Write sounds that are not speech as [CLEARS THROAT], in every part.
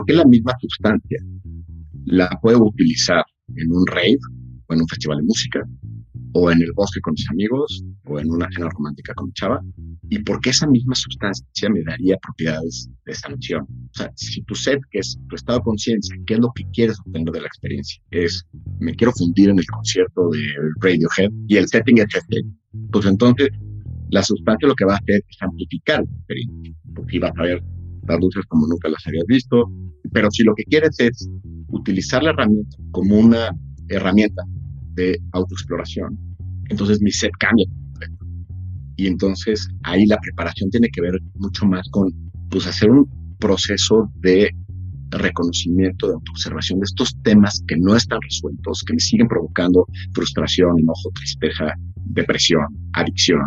¿por qué la misma sustancia la puedo utilizar en un rave o en un festival de música o en el bosque con mis amigos o en una cena romántica con mi chava y por qué esa misma sustancia me daría propiedades de esa noción. O sea, si tu set, que es tu estado de conciencia, qué es lo que quieres obtener de la experiencia, es me quiero fundir en el concierto de Radiohead y el setting es este, pues entonces la sustancia lo que va a hacer es amplificar la experiencia, porque vas a ver las luces como nunca las habías visto, pero si lo que quieres es utilizar la herramienta como una herramienta de autoexploración, entonces mi set cambia. Y entonces ahí la preparación tiene que ver mucho más con pues hacer un proceso de reconocimiento, de autoobservación de estos temas que no están resueltos, que me siguen provocando frustración, enojo, tristeza, depresión, adicción,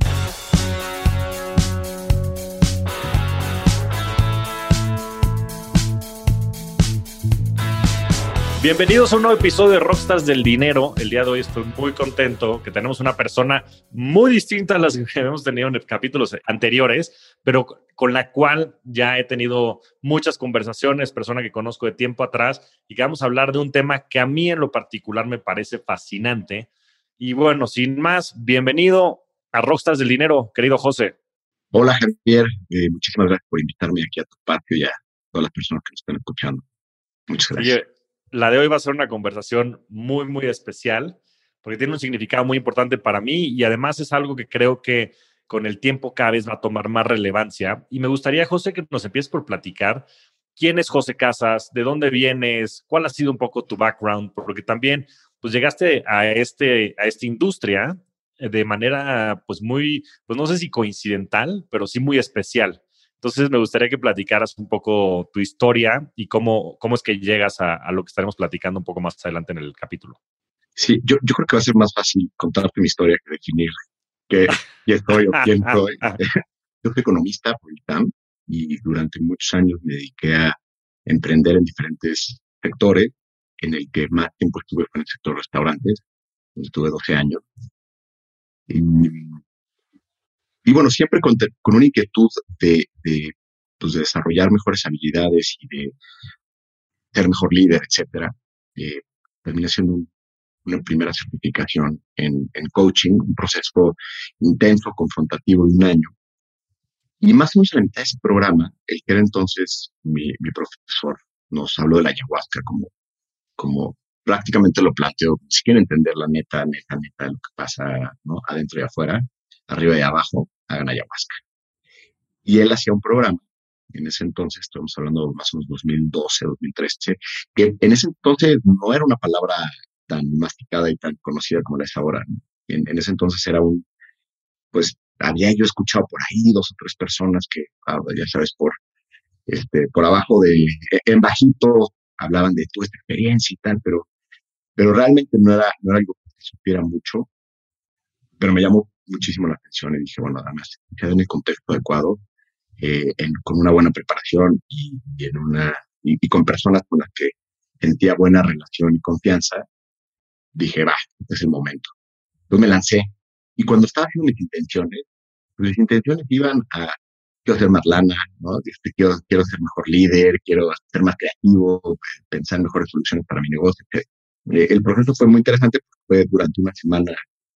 Bienvenidos a un nuevo episodio de Rockstars del Dinero. El día de hoy estoy muy contento que tenemos una persona muy distinta a las que [LAUGHS] hemos tenido en capítulos anteriores, pero con la cual ya he tenido muchas conversaciones, persona que conozco de tiempo atrás, y que vamos a hablar de un tema que a mí en lo particular me parece fascinante. Y bueno, sin más, bienvenido a Rockstars del Dinero, querido José. Hola Javier, eh, muchísimas gracias por invitarme aquí a tu patio y a todas las personas que nos están escuchando. Muchas gracias la de hoy va a ser una conversación muy, muy especial, porque tiene un significado muy importante para mí y además es algo que creo que con el tiempo cada vez va a tomar más relevancia. Y me gustaría, José, que nos empieces por platicar quién es José Casas, de dónde vienes, cuál ha sido un poco tu background, porque también pues llegaste a, este, a esta industria de manera pues muy, pues no sé si coincidental, pero sí muy especial. Entonces, me gustaría que platicaras un poco tu historia y cómo, cómo es que llegas a, lo que estaremos platicando un poco más adelante en el capítulo. Sí, yo, yo creo que va a ser más fácil contarte mi historia que definir qué, estoy o quién soy. [LAUGHS] [LAUGHS] yo soy economista por ITAM y durante muchos años me dediqué a emprender en diferentes sectores, en el que más tiempo estuve fue en el sector restaurantes, donde estuve 12 años. Y y bueno, siempre con, una inquietud de, pues, de, desarrollar mejores habilidades y de ser mejor líder, etcétera. Eh, terminé haciendo una primera certificación en, en, coaching, un proceso intenso, confrontativo de un año. Y más o menos a la mitad de ese programa, el que era entonces mi, mi profesor nos habló de la ayahuasca como, como prácticamente lo planteó, si quieren entender la neta, neta, neta de lo que pasa ¿no? adentro y afuera, arriba y abajo, hagan ayahuasca. Y él hacía un programa, en ese entonces, estamos hablando más o menos 2012, 2013, que en ese entonces no era una palabra tan masticada y tan conocida como la es ahora. En, ese entonces era un, pues había yo escuchado por ahí dos o tres personas que, ah, ya sabes, por, este, por abajo de, en bajito, hablaban de tu experiencia y tal, pero, pero realmente no era, no era algo que supiera mucho, pero me llamó muchísimo la atención y dije, bueno, además, queda en el contexto adecuado, eh, con una buena preparación y, en una, y, con personas con las que sentía buena relación y confianza, dije, va, este es el momento. Entonces me lancé. Y cuando estaba haciendo mis intenciones, pues mis intenciones iban a, quiero ser más lana, ¿no? Este, quiero, quiero ser mejor líder, quiero ser más creativo, pensar en mejores soluciones para mi negocio. Eh, el proceso fue muy interesante fue durante una semana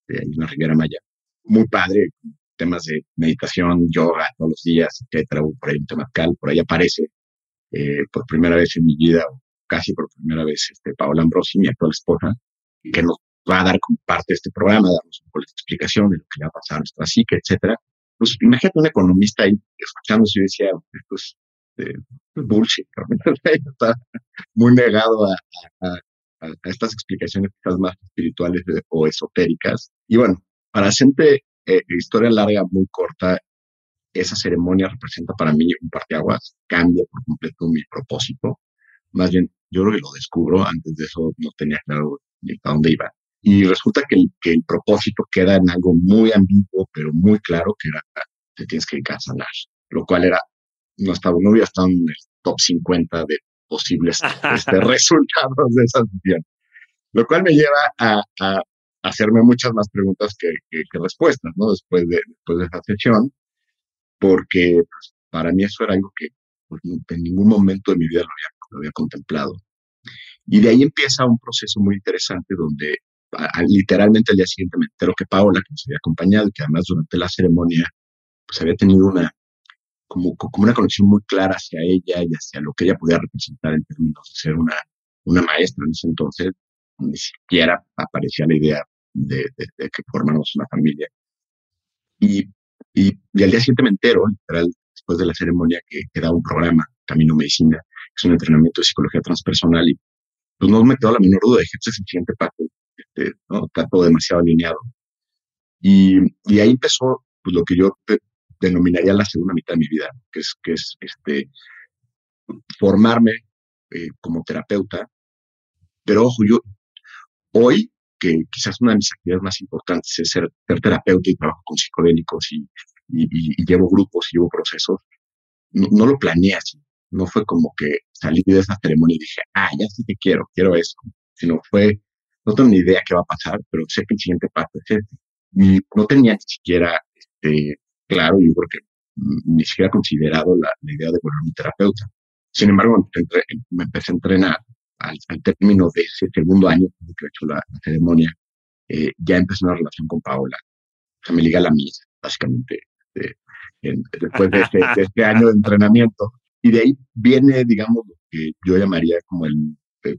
eh, en la Riviera Maya muy padre, temas de meditación, yoga todos los días, etcétera, por ahí un tema cal, por ahí aparece eh, por primera vez en mi vida, o casi por primera vez, este, Paola Ambrosi, mi actual esposa, que nos va a dar como parte de este programa, darnos un poco de explicación de lo que le ha pasado a nuestra psique, etcétera. Pues imagínate un economista ahí escuchándose y decía, pues, eh, bullshit, [LAUGHS] está muy negado a, a, a, estas explicaciones quizás más espirituales o esotéricas. Y bueno, para hacerte eh, historia larga, muy corta, esa ceremonia representa para mí un parteaguas, cambia por completo mi propósito. Más bien, yo creo que lo descubro, antes de eso no tenía claro ni para dónde iba. Y resulta que el, que el propósito queda en algo muy ambiguo, pero muy claro, que era, te tienes que dedicar a sanar, lo cual era no, estaba, no hubiera estado en el top 50 de posibles [LAUGHS] este, resultados de esa sesión. Lo cual me lleva a, a hacerme muchas más preguntas que, que, respuestas, ¿no? Después de, después de esa sesión, porque pues, para mí eso era algo que pues, en ningún momento de mi vida lo había, lo había contemplado. Y de ahí empieza un proceso muy interesante donde literalmente al día siguiente me entero que Paola, que nos había acompañado que además durante la ceremonia pues había tenido una, como, como una conexión muy clara hacia ella y hacia lo que ella podía representar en términos de ser una, una maestra en ese entonces, ni siquiera aparecía la idea de, de, que formáramos una familia. Y, y, y, al día siguiente me entero, literal, después de la ceremonia, que, que da un programa, Camino Medicina, que es un entrenamiento de psicología transpersonal, y pues no me quedó la menor duda, dije, este es el siguiente paso, este, ¿no? está todo demasiado alineado. Y, y ahí empezó pues, lo que yo denominaría la segunda mitad de mi vida, que es, que es este, formarme eh, como terapeuta. Pero ojo, yo hoy, que quizás una de mis actividades más importantes es ser, terapeuta y trabajo con psicodélicos y, y, llevo grupos y llevo procesos, no, lo planeé así. No fue como que salí de esa ceremonia y dije, ah, ya sí te quiero, quiero eso. Sino fue, no tengo ni idea qué va a pasar, pero sé que el siguiente paso es este. Y no tenía ni siquiera este, claro, yo creo que ni siquiera considerado la, idea de volverme terapeuta. Sin embargo, me empecé a entrenar al, término de ese segundo año que he hecho la, ceremonia, eh, ya empecé una relación con Paola. O sea, me liga a la mía, básicamente, después de este, de este, año de entrenamiento. Y de ahí viene, digamos, lo que yo llamaría como el,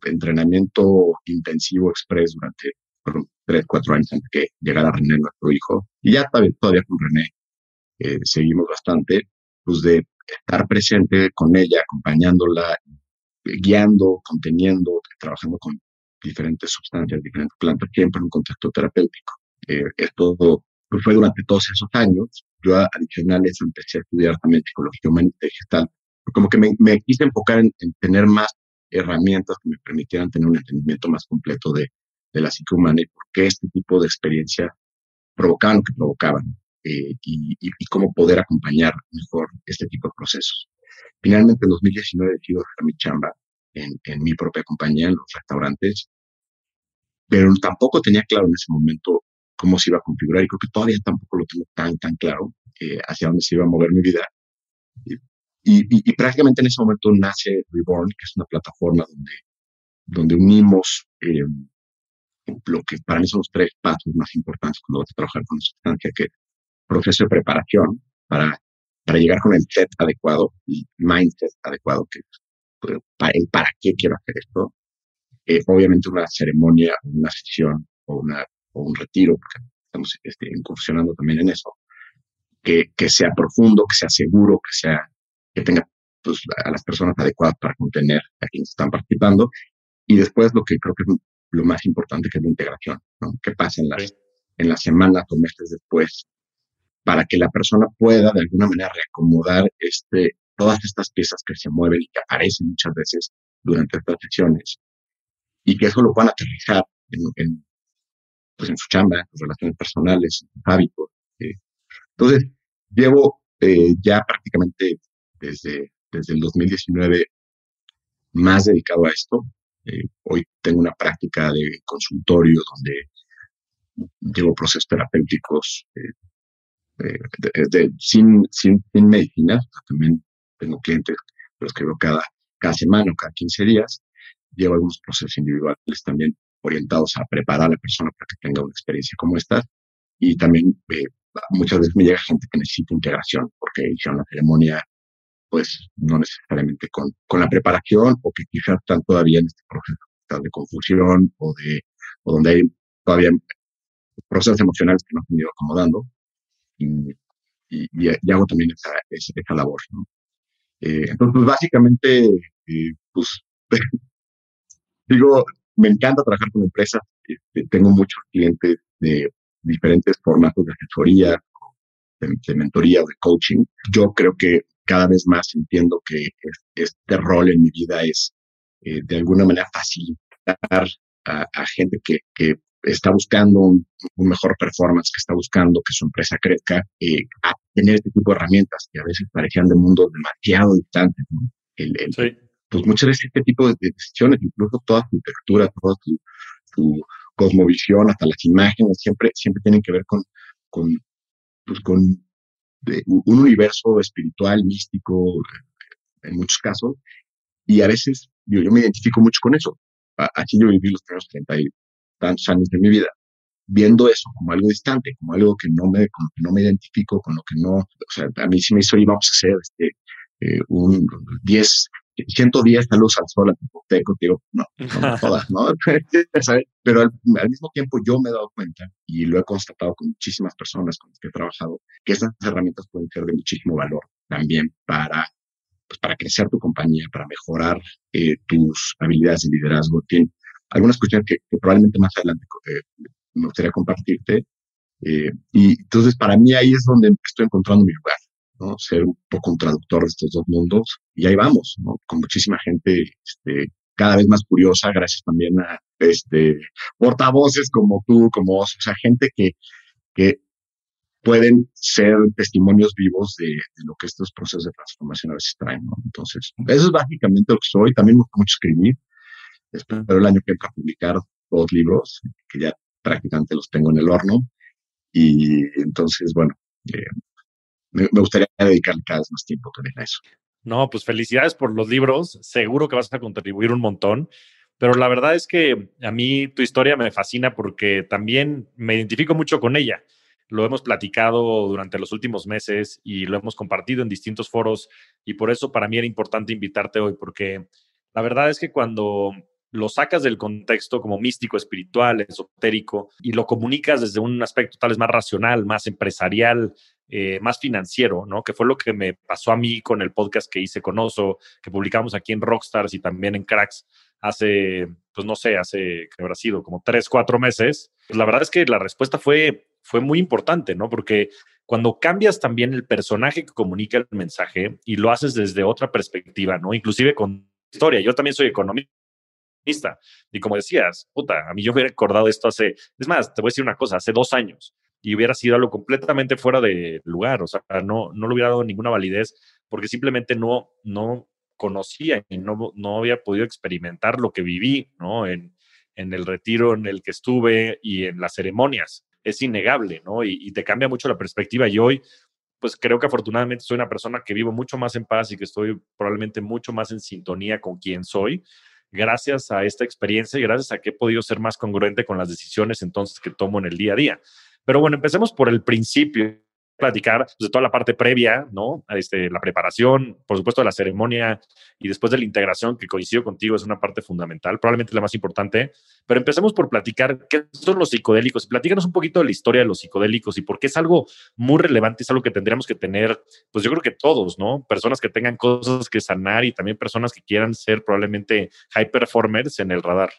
entrenamiento intensivo express durante tres, cuatro años antes que llegara René, nuestro hijo. Y ya todavía, todavía con René eh, seguimos bastante, pues de estar presente con ella, acompañándola, guiando, conteniendo, trabajando con diferentes sustancias, diferentes plantas, siempre en un contexto terapéutico. Eh, esto pues fue durante todos esos años. Yo adicional a eso empecé a estudiar también psicología humanista y gestal. Como que me, quise enfocar en, en, tener más herramientas que me permitieran tener un entendimiento más completo de, de la psique humana y por qué este tipo de experiencia provocaban lo que provocaban. Eh, y, cómo poder acompañar mejor este tipo de procesos. Finalmente, en 2019 decido hacer mi chamba en, mi propia compañía, en los restaurantes, pero tampoco tenía claro en ese momento cómo se iba a configurar y creo que todavía tampoco lo tengo tan, tan claro eh, hacia dónde se iba a mover mi vida. Y, y, prácticamente en ese momento nace Reborn, que es una plataforma donde, donde unimos eh, lo que para mí son los tres pasos más importantes cuando vas a trabajar con una sustancia, que proceso de preparación para, para llegar con el set adecuado, el mindset adecuado, que pues, el para qué quiero hacer esto. Eh, obviamente una ceremonia, una sesión o, una, o un retiro, porque estamos este, incursionando también en eso, que, que sea profundo, que sea seguro, que sea, que tenga pues, a las personas adecuadas para contener a quienes están participando. Y después lo que creo que es lo más importante, que es la integración, ¿no? ¿Qué pasa en las, en las semanas o meses después para que la persona pueda de alguna manera reacomodar este, todas estas piezas que se mueven y que aparecen muchas veces durante estas sesiones y que eso lo puedan aterrizar en, en, pues en su chamba, en sus relaciones personales, en sus hábitos. Eh. Entonces, llevo eh, ya prácticamente desde, desde el 2019 más dedicado a esto. Eh, hoy tengo una práctica de consultorio donde llevo procesos terapéuticos eh, de, sin, sin, sin medicinas, también tengo clientes los que veo cada, cada semana o cada 15 días, llevo algunos procesos individuales también orientados a preparar a la persona para que tenga una experiencia como esta. Y también eh, muchas veces me llega gente que necesita integración porque hicieron la ceremonia pues no necesariamente con, con la preparación o que quizás están todavía en este proceso de confusión o de o donde hay todavía procesos emocionales que no han ido acomodando y, y, hago también esa, esa, labor. Eh, entonces, pues, básicamente, eh, pues, [LAUGHS] digo, me encanta trabajar con empresas. Este, tengo muchos clientes de diferentes formatos de asesoría, de, mentoría o de coaching. Yo creo que cada vez más entiendo que este rol en mi vida es, eh, de alguna manera, facilitar a, gente que está buscando un, mejor performance, que está buscando que su empresa crezca, eh, a tener este tipo de herramientas que a veces parecían de mundos demasiado distantes. Pues muchas veces este tipo de, decisiones, incluso toda tu textura, toda tu, tu, cosmovisión, hasta las imágenes, siempre, siempre tienen que ver con, con, pues con un universo espiritual, místico, en muchos casos, y a veces yo, yo me identifico mucho con eso. Aquí yo viví los primeros 30 y tantos años de mi vida, viendo eso como algo distante, como algo que no me, no me identifico, con lo que no, o sea, a mí sí me hizo, íbamos a hacer este, eh, un 10, 110 saludos al sol a digo, no, no, todas, ¿no? [LAUGHS] Pero al, mismo tiempo yo me he dado cuenta y lo he constatado con muchísimas personas con las que he trabajado, que estas herramientas pueden ser de muchísimo valor también para, pues, para crecer tu compañía, para mejorar eh, tus habilidades de liderazgo. Algunas cuestiones que, probablemente más adelante eh, me gustaría compartirte. Eh, y entonces para mí ahí es donde estoy encontrando mi lugar, ¿no? Ser un poco un traductor de estos dos mundos. Y ahí vamos, ¿no? Con muchísima gente este, cada vez más curiosa, gracias también a este, portavoces como tú, como vos, o sea, gente que, que pueden ser testimonios vivos de, lo que estos procesos de transformación a veces traen, ¿no? Entonces, eso es básicamente lo que soy. También me gusta mucho escribir. Espero el año que entra publicar dos libros, que ya prácticamente los tengo en el horno. Y entonces, bueno, eh, me, gustaría dedicar cada vez más tiempo también a eso. No, pues felicidades por los libros. Seguro que vas a contribuir un montón. Pero la verdad es que a mí tu historia me fascina porque también me identifico mucho con ella. Lo hemos platicado durante los últimos meses y lo hemos compartido en distintos foros y por eso para mí era importante invitarte hoy porque la verdad es que cuando lo sacas del contexto como místico, espiritual, esotérico, y lo comunicas desde un aspecto tal vez más racional, más empresarial, eh, más financiero, ¿no? Que fue lo que me pasó a mí con el podcast que hice con Oso, que publicamos aquí en Rockstars y también en Cracks hace, pues no sé, hace, que habrá sido como tres, cuatro meses. Pues la verdad es que la respuesta fue, fue muy importante, ¿no? Porque cuando cambias también el personaje que comunica el mensaje y lo haces desde otra perspectiva, ¿no? Inclusive con historia. Yo también soy economista y como decías, puta, a mí yo hubiera recordado esto hace, es más, te voy a decir una cosa, hace dos años y hubiera sido algo completamente fuera de lugar, o sea, no, no le hubiera dado ninguna validez porque simplemente no, no conocía y no, no había podido experimentar lo que viví, ¿no? En, en el retiro en el que estuve y en las ceremonias. Es innegable, ¿no? Y, y te cambia mucho la perspectiva. Y hoy, pues creo que afortunadamente soy una persona que vivo mucho más en paz y que estoy probablemente mucho más en sintonía con quien soy gracias a esta experiencia y gracias a que he podido ser más congruente con las decisiones entonces que tomo en el día a día. Pero bueno, empecemos por el principio platicar de toda la parte previa, ¿no? Este, la preparación, por supuesto, de la ceremonia y después de la integración, que coincido contigo, es una parte fundamental, probablemente la más importante. Pero empecemos por platicar qué son los psicodélicos. Platícanos un poquito de la historia de los psicodélicos y por qué es algo muy relevante, es algo que tendríamos que tener, pues yo creo que todos, ¿no? Personas que tengan cosas que sanar y también personas que quieran ser probablemente high performers en el radar.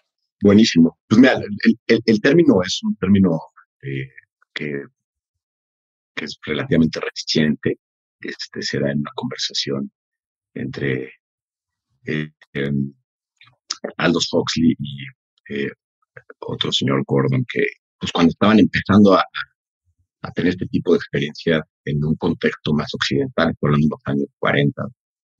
Buenísimo. Pues mira, el, término es un término eh, que que es relativamente reciente, este, se da en una conversación entre eh, em, Aldous Huxley y eh, otro señor Gordon, que pues cuando estaban empezando a, a, tener este tipo de experiencia en un contexto más occidental, de los años 40,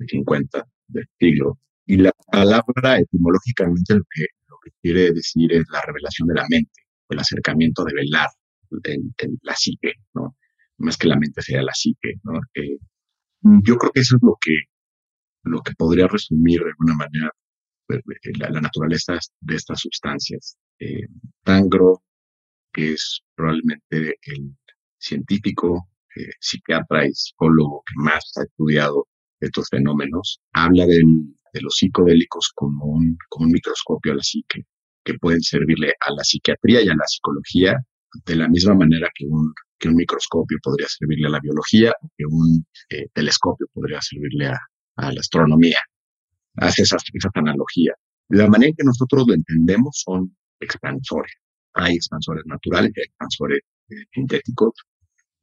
50 del siglo, y la palabra etimológicamente lo que, lo que quiere decir es la revelación de la mente, el acercamiento de velar en, en la psique, ¿no? Más que la mente sea la psique, ¿no? Eh, yo creo que eso es lo que, lo que podría resumir de alguna manera pues, la, naturaleza de estas sustancias. Eh, Tangro, que es probablemente el científico, eh, psiquiatra y psicólogo que más ha estudiado estos fenómenos, habla de los psicodélicos como un, como un microscopio a la psique, que pueden servirle a la psiquiatría y a la psicología de la misma manera que un que un microscopio podría servirle a la biología, que un eh, telescopio podría servirle a, la astronomía. Hace esa, esa analogía. De la manera en que nosotros lo entendemos son expansores. Hay expansores naturales y hay expansores eh, sintéticos.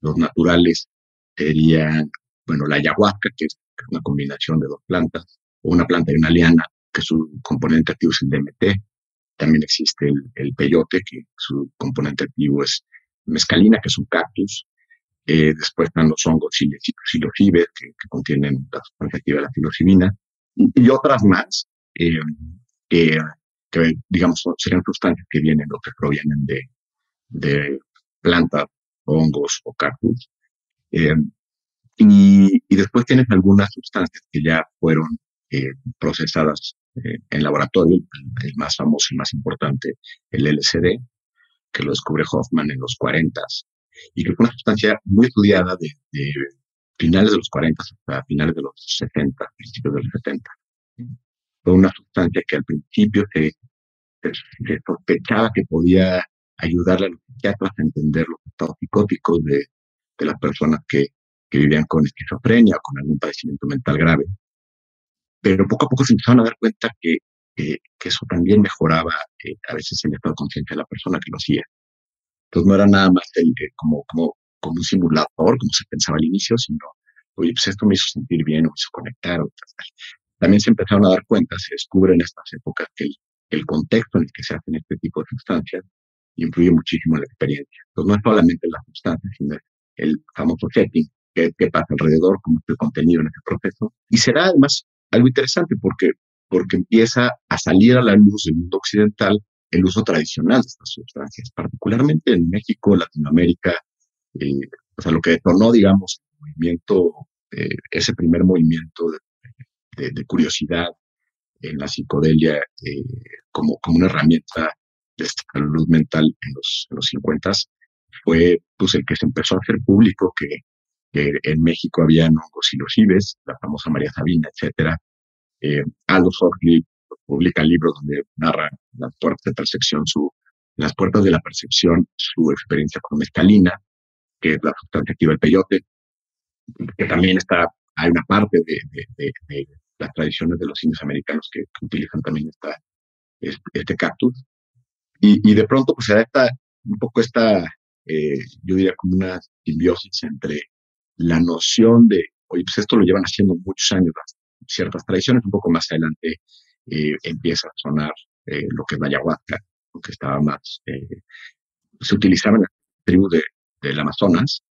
Los naturales serían, bueno, la ayahuasca, que es una combinación de dos plantas, o una planta y una liana, que su componente activo es el DMT, también existe el, peyote, que su componente activo es mescalina, que es un cactus. Eh, después están los hongos psilocibes, que, que contienen la sustancia activa de la psilocibina, y, otras más, eh, que, digamos serían sustancias que vienen o que provienen de, de plantas, hongos o cactus. Eh, y, después tienes algunas sustancias que ya fueron eh, procesadas eh, en laboratorio, el, más famoso y más importante, el LSD, que lo descubre Hoffman en los 40 y que fue una sustancia muy estudiada de, finales de los 40 hasta finales de los 60, principios de los 70. Fue una sustancia que al principio se, se, sospechaba que podía ayudarle a los psiquiatras a entender los estados psicóticos de, de las personas que, que vivían con esquizofrenia o con algún padecimiento mental grave pero poco a poco se empezaron a dar cuenta que, que, eso también mejoraba eh, a veces el estado de conciencia de la persona que lo hacía. Entonces no era nada más eh, como, como, como un simulador, como se pensaba al inicio, sino, oye, pues esto me hizo sentir bien, me hizo conectar. También se empezaron a dar cuenta, se descubre en estas épocas que el, contexto en el que se hacen este tipo de sustancias influye muchísimo en la experiencia. Entonces no es solamente la sustancia, sino el famoso setting, qué, pasa alrededor, cómo es el contenido en ese proceso. Y será además algo interesante porque, porque empieza a salir a la luz del mundo occidental el uso tradicional de estas sustancias, particularmente en México, Latinoamérica, eh, o sea, lo que detonó, digamos, el movimiento, eh, ese primer movimiento de, curiosidad en la psicodelia eh, como, como una herramienta de salud mental en los, en los 50 fue pues el que se empezó a hacer público que en México había hongos silocibes, la famosa María Sabina, etcétera. Eh, Huxley publica libros donde narra las puertas de percepción, su, las puertas de la percepción, su experiencia con mescalina, que es la sustancia activa del peyote, que también está, hay una parte de, de, de, las tradiciones de los indios americanos que, utilizan también esta, este, cactus. Y, y, de pronto, pues se da esta, un poco esta, eh, yo diría como una simbiosis entre la noción de, oye, pues esto lo llevan haciendo muchos años, ciertas tradiciones, un poco más adelante eh, empieza a sonar eh, lo que es la ayahuasca, lo que estaba más, eh, se utilizaba en la tribu de, del Amazonas,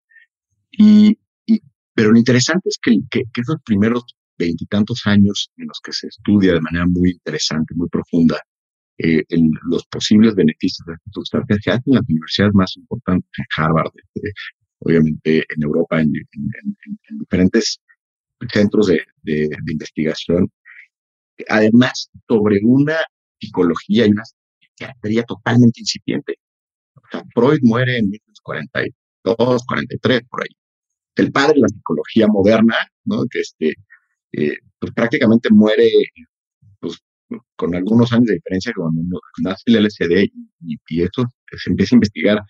y, y, pero lo interesante es que, que, que esos primeros veintitantos años en los que se estudia de manera muy interesante, muy profunda, eh, los posibles beneficios de esta sustancia se hacen en las universidades más importantes, en Harvard, este, obviamente en Europa, en, diferentes centros de, investigación, además sobre una psicología y una psiquiatría totalmente incipiente. O sea, Freud muere en 1942, 43, por ahí. El padre de la psicología moderna, ¿no? que este, eh, pues prácticamente muere pues, con algunos años de diferencia cuando nace el LSD y, y, esto se empieza a investigar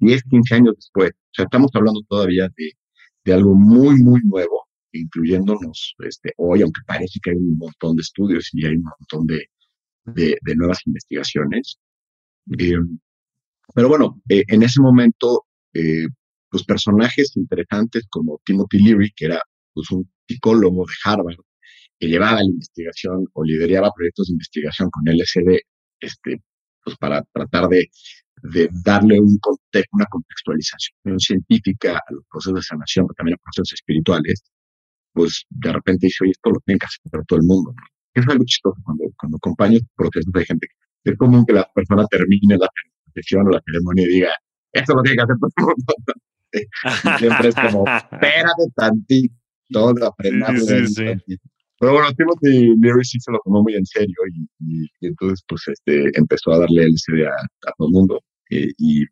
10, 15 años después. O sea, estamos hablando todavía de, de algo muy, muy nuevo, incluyéndonos este, hoy, aunque parece que hay un montón de estudios y hay un montón de, de, de nuevas investigaciones. Eh, pero bueno, eh, en ese momento, eh, pues personajes interesantes como Timothy Leary, que era pues, un psicólogo de Harvard, que llevaba la investigación o lideraba proyectos de investigación con LSD, este, pues para tratar de de darle un una contextualización científica a los procesos de sanación, pero también a procesos espirituales, pues de repente dice, oye, esto lo tiene que hacer todo el mundo. Es algo chistoso cuando, cuando acompaño procesos de gente. Es común que la persona termine la sesión o la ceremonia y diga, esto lo tiene que hacer todo el mundo. [LAUGHS] siempre es como, espérate tantito, aprender. Sí, sí, sí. Pero bueno, Timothy Leary sí se lo tomó muy en serio y, y, entonces pues este empezó a darle LCD a, a todo el mundo. Eh, y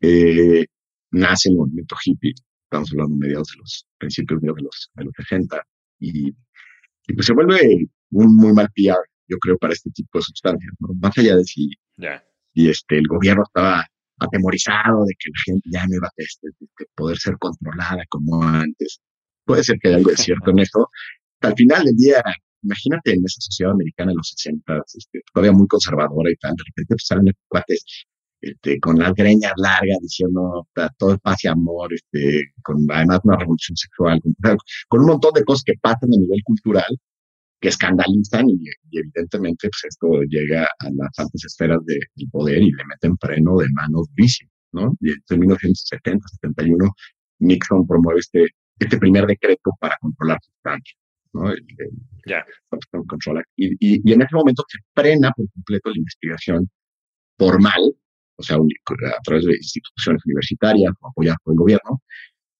eh, nace el movimiento hippie, estamos hablando mediados de los principios de los, de los 60, y, y pues se vuelve un muy mal PR, yo creo, para este tipo de sustancias, ¿no? más allá de si y este, el gobierno estaba atemorizado de que la gente ya no iba a este, poder ser controlada como antes. Puede ser que haya algo de cierto en eso. Al final del día, imagínate en esa sociedad americana en los 60, este, todavía muy conservadora y tal, de repente pues, salen cuates este, con las greñas largas, diciendo todo es paz y amor, este, con además una revolución sexual, [LAUGHS] con, un montón de cosas que pasan a nivel cultural, que escandalizan y, evidentemente pues esto llega a las altas esferas del poder y le meten freno de manos durísimo, ¿no? Y en 1970, 71, Nixon promueve este, este primer decreto para controlar sustancias, ¿no? El, y, y, en ese momento se frena por completo la investigación formal, o sea, a través de instituciones universitarias o apoyadas por el gobierno,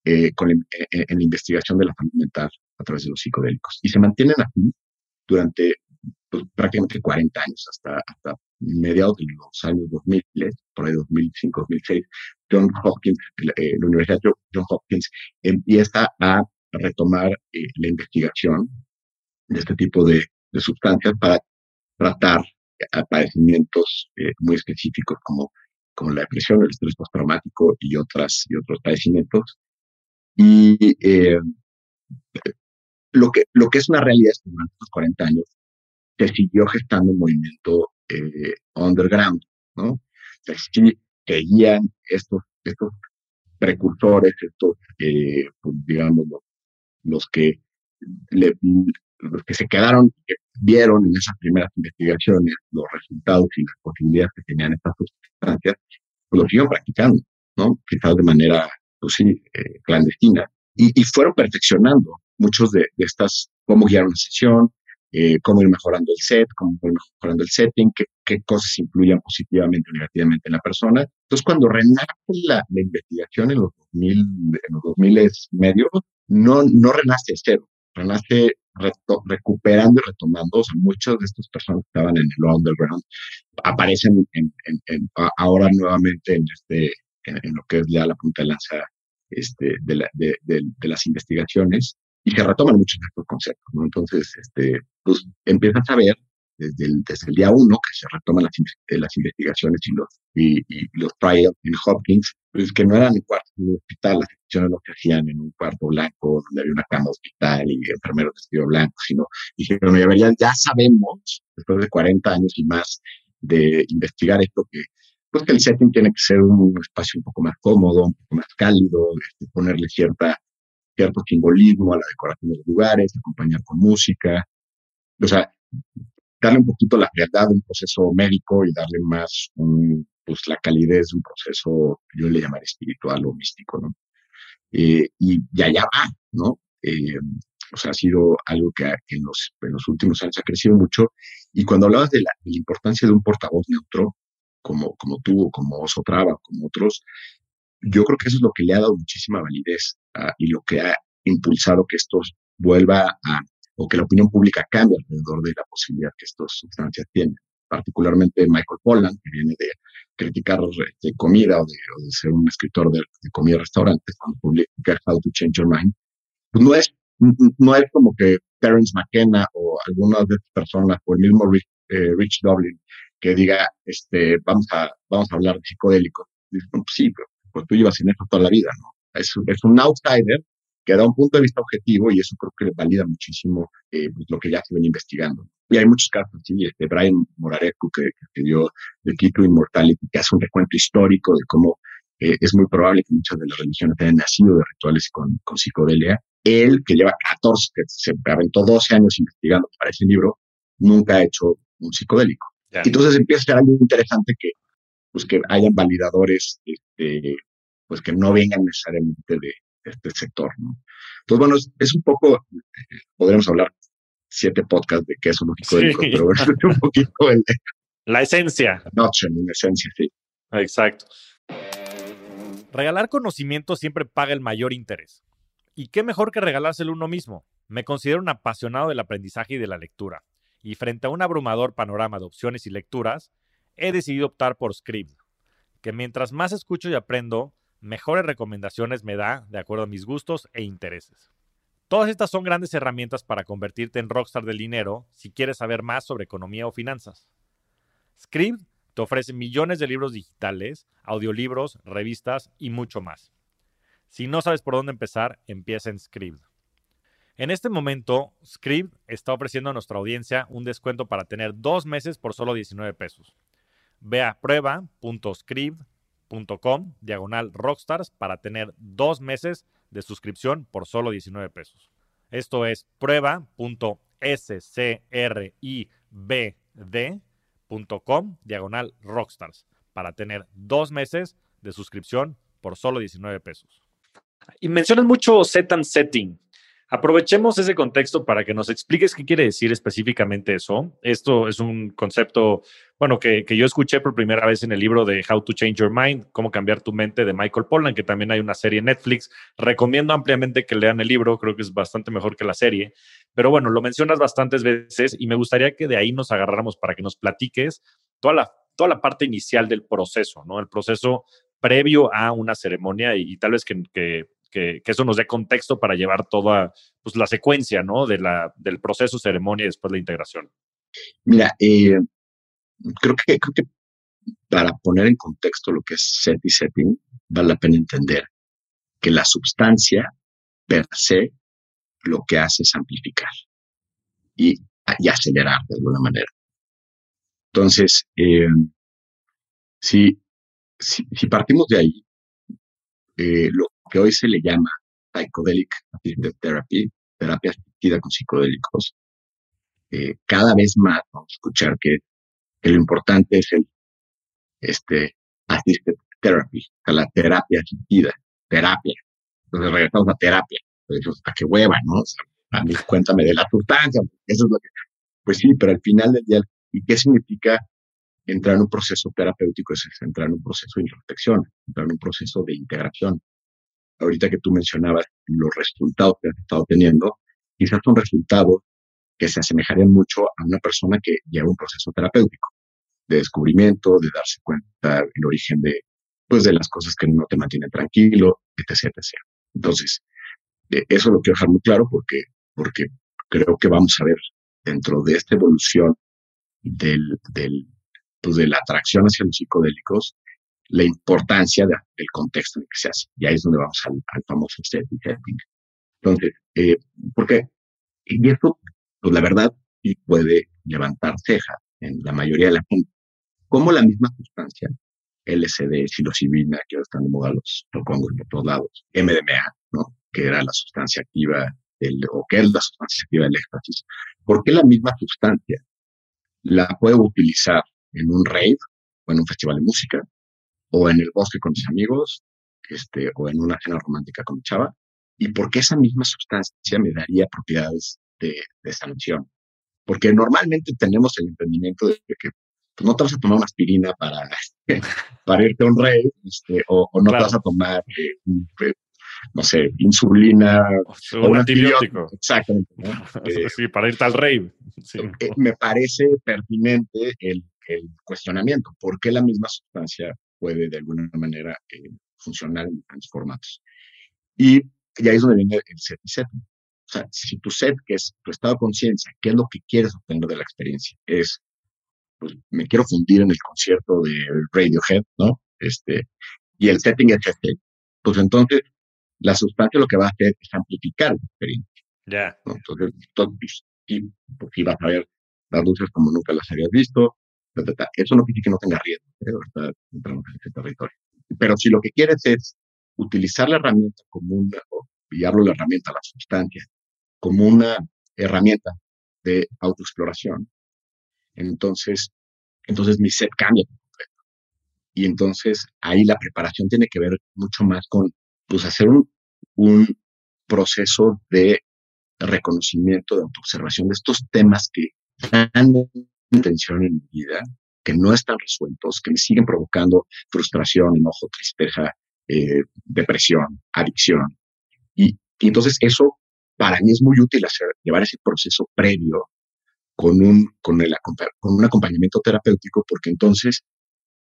eh, con, en, en la investigación de la salud mental a través de los psicodélicos. Y se mantienen así durante pues, prácticamente 40 años, hasta, hasta mediados de los años 2000, por ahí 2005, 2006, John Hopkins, eh, la Universidad John Hopkins empieza a retomar eh, la investigación de este tipo de, de sustancias para tratar padecimientos eh, muy específicos como, como la depresión, el estrés postraumático y otras y otros padecimientos. Y eh, lo que, lo que es una realidad es que durante estos 40 años se siguió gestando un movimiento eh, underground, ¿no? Sí seguían estos, estos precursores, estos, eh, pues, digamos, los, que le, los que se quedaron, que vieron en esas primeras investigaciones los resultados y las posibilidades que tenían estas sustancias, pues lo siguieron practicando, ¿no? Quizás de manera, pues sí, eh, clandestina. Y, y, fueron perfeccionando muchos de, estas, cómo guiar una sesión, eh, cómo ir mejorando el set, cómo ir mejorando el setting, qué, qué cosas influyen positivamente o negativamente en la persona. Entonces, cuando renace la, la investigación en los 2000, en los 2000 medios, no, no renace cero, renace recuperando y retomando. O sea, muchas de estas personas que estaban en el underground aparecen en, en, ahora nuevamente en, este, en, lo que es ya la punta de lanza este, de, la, de, de, de las investigaciones y se retoman muchos de estos conceptos. Entonces, este, pues empiezas a ver desde el, desde el día uno que se retoman las, las investigaciones y los, y, y los trials en Hopkins, pues que no eran en cuartos de hospital, las sesiones lo que hacían en un cuarto blanco, donde había una cama hospital y enfermeros vestido blanco, sino dijeron, ya, ya, ya sabemos, después de 40 años y más de investigar esto, que pues que el setting tiene que ser un espacio un poco más cómodo, un poco más cálido, este, ponerle cierta cierto simbolismo a la decoración de los lugares, acompañar con música, o sea, darle un poquito la frialdad de un proceso médico y darle más pues la calidez de un proceso, yo le llamaré espiritual o místico, ¿no? Eh, y, ya allá va, ¿no? Eh, o sea, ha sido algo que en los, en los últimos años ha crecido mucho. Y cuando hablabas de la, importancia de un portavoz neutro, como, como tú, como Oso Traba, como otros, yo creo que eso es lo que le ha dado muchísima validez y lo que ha impulsado que esto vuelva a, o que la opinión pública cambie alrededor de la posibilidad que estas sustancias tienen. Particularmente Michael Pollan, que viene de criticar de comida o de, ser un escritor de, comida y restaurantes, cuando publica How to Change Your Mind, pues no es, no es como que Terence McKenna o algunas de estas personas, o el mismo Rich, eh, Rich Dublin, que diga, este, vamos a, vamos a hablar de psicodélicos. Pues sí, pero pues tú llevas en eso toda la vida, ¿no? Es, es un outsider que da un punto de vista objetivo y eso creo que valida muchísimo eh, pues, lo que ya se ven investigando. Y hay muchos casos, sí, este Brian Morareku, que, que dio el título Immortality, que hace un recuento histórico de cómo eh, es muy probable que muchas de las religiones hayan nacido de rituales con, con psicodelia. Él, que lleva 14, que se aventó 12 años investigando para ese libro, nunca ha hecho un psicodélico. Entonces empieza a ser algo interesante que pues que hayan validadores, este, pues que no vengan necesariamente de, este sector, ¿no? Entonces, bueno, es, un poco, eh, podríamos hablar siete podcasts de qué es un lógico pero bueno, [LAUGHS] es un poquito el, la esencia. No, en esencia, sí. Exacto. Regalar conocimiento siempre paga el mayor interés. ¿Y qué mejor que regalárselo uno mismo? Me considero un apasionado del aprendizaje y de la lectura. Y frente a un abrumador panorama de opciones y lecturas, he decidido optar por Script, que mientras más escucho y aprendo, mejores recomendaciones me da de acuerdo a mis gustos e intereses. Todas estas son grandes herramientas para convertirte en rockstar del dinero si quieres saber más sobre economía o finanzas. Script te ofrece millones de libros digitales, audiolibros, revistas y mucho más. Si no sabes por dónde empezar, empieza en Script. En este momento, Script está ofreciendo a nuestra audiencia un descuento para tener dos meses por solo 19 pesos. Ve a prueba.script.com diagonal rockstars para tener dos meses de suscripción por solo 19 pesos. Esto es prueba.script.com scribd.com, diagonal rockstars, para tener dos meses de suscripción por solo 19 pesos. Y mencionas mucho set and setting. Aprovechemos ese contexto para que nos expliques qué quiere decir específicamente eso. Esto es un concepto, bueno, que, yo escuché por primera vez en el libro de How to Change Your Mind, cómo cambiar tu mente de Michael Pollan, que también hay una serie en Netflix. Recomiendo ampliamente que lean el libro, creo que es bastante mejor que la serie. Pero bueno, lo mencionas bastantes veces y me gustaría que de ahí nos agarráramos para que nos platiques toda la, toda la parte inicial del proceso, ¿no? El proceso previo a una ceremonia y, tal vez que, que que, eso nos dé contexto para llevar toda pues, la secuencia ¿no? de la, del proceso, ceremonia y después la integración. Mira, eh, creo, que, creo que para poner en contexto lo que es set y setting, vale la pena entender que la sustancia per se lo que hace es amplificar y, y acelerar de alguna manera. Entonces, eh, si, si, partimos de ahí, eh, lo, que hoy se le llama psychedelic assisted therapy, terapia asistida con psicodélicos, cada vez más vamos a escuchar que, lo importante es el este, assisted therapy, la terapia asistida, terapia. Entonces regresamos a terapia. Pues, ¿a qué hueva, no? a mí cuéntame de la sustancia, eso es lo que... Pues sí, pero al final del día, ¿y qué significa entrar en un proceso terapéutico? Es entrar en un proceso de introspección, entrar en un proceso de integración ahorita que tú mencionabas los resultados que has estado teniendo, quizás son resultados que se asemejarían mucho a una persona que lleva un proceso terapéutico de descubrimiento, de darse cuenta el origen de, pues, de las cosas que no te mantienen tranquilo, etc., etc. Entonces, eso lo quiero dejar muy claro porque, porque creo que vamos a ver dentro de esta evolución del, del, pues, de la atracción hacia los psicodélicos, la importancia del contexto en el que se hace. Y ahí es donde vamos al, famoso setting. Entonces, eh, porque, y esto, pues la verdad, sí puede levantar cejas en la mayoría de la gente. Como la misma sustancia, LSD, psilocibina, que ahora están de moda los propongo en todos lados, MDMA, ¿no? Que era la sustancia activa del, o que es la sustancia activa del éxtasis. ¿Por qué la misma sustancia la puedo utilizar en un rave o en un festival de música o en el bosque con mis amigos, este, o en una cena romántica con mi chava, y porque esa misma sustancia me daría propiedades de, de sanción. Porque normalmente tenemos el entendimiento de que pues, no te vas a tomar una aspirina para, [LAUGHS] para irte a un rey, este, o, no te vas a tomar, eh, eh, no sé, insulina o, un, antibiótico. Exactamente. [LAUGHS] Eh, [LAUGHS] sí, para irte al rey. me parece pertinente el, el cuestionamiento. ¿Por qué la misma sustancia puede de alguna manera eh, funcionar en diferentes formatos. Y, ahí es donde viene el set y set. O sea, si tu set, que es tu estado de conciencia, qué es lo que quieres obtener de la experiencia, es, pues me quiero fundir en el concierto de Radiohead, ¿no? Este, y el setting es este, pues entonces la sustancia lo que va a hacer es amplificar la experiencia. Ya. Entonces, y, pues, vas a ver las luces como nunca las habías visto, eso no quiere que no tenga riesgo, ¿eh? entramos en ese territorio. Pero si lo que quieres es utilizar la herramienta como una, y la herramienta, la sustancia, como una herramienta de autoexploración, entonces, entonces mi set cambia Y entonces ahí la preparación tiene que ver mucho más con, pues, hacer un, un proceso de reconocimiento, de autoobservación de estos temas que están tensión en mi vida, que no están resueltos, que me siguen provocando frustración, enojo, tristeza, eh, depresión, adicción. Y, entonces eso para mí es muy útil hacer, llevar ese proceso previo con un, con el, con un acompañamiento terapéutico, porque entonces,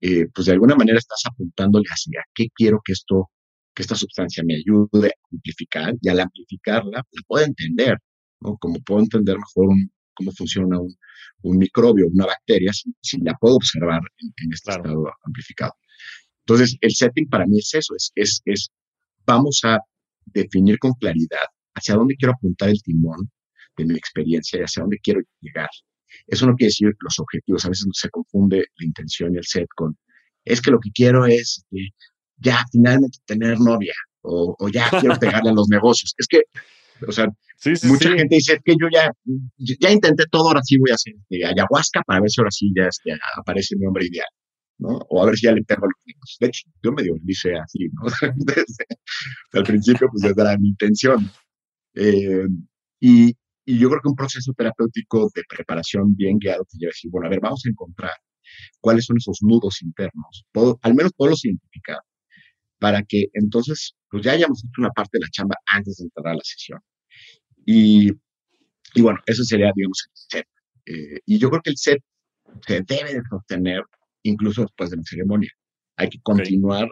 eh, pues de alguna manera estás apuntándole hacia qué quiero que esto, que esta sustancia me ayude a amplificar y al amplificarla la puedo entender, ¿no? Como puedo entender mejor un, cómo funciona un, un microbio, una bacteria, si, la puedo observar en, este estado amplificado. Entonces, el setting para mí es eso, es, es, es, vamos a definir con claridad hacia dónde quiero apuntar el timón de mi experiencia y hacia dónde quiero llegar. Eso no quiere decir los objetivos, a veces se confunde la intención y el set con, es que lo que quiero es este, ya finalmente tener novia o, o ya quiero [LAUGHS] pegarle a los negocios. Es que O sea, mucha gente dice que yo ya, ya intenté todo, ahora sí voy a hacer este, ayahuasca para ver si ahora sí ya este, aparece mi hombre ideal, ¿no? O a ver si ya le pego los niños. De hecho, yo medio dice así, ¿no? [LAUGHS] Desde, al principio, pues esa era mi intención. Eh, y, y yo creo que un proceso terapéutico de preparación bien guiado te lleva a decir, bueno, a ver, vamos a encontrar cuáles son esos nudos internos, al menos los identificar, para que entonces pues ya hayamos hecho una parte de la chamba antes de entrar a la sesión. Y, y bueno, eso sería, digamos, el set. Eh, y yo creo que el set se debe de sostener incluso después de la ceremonia. Hay que continuar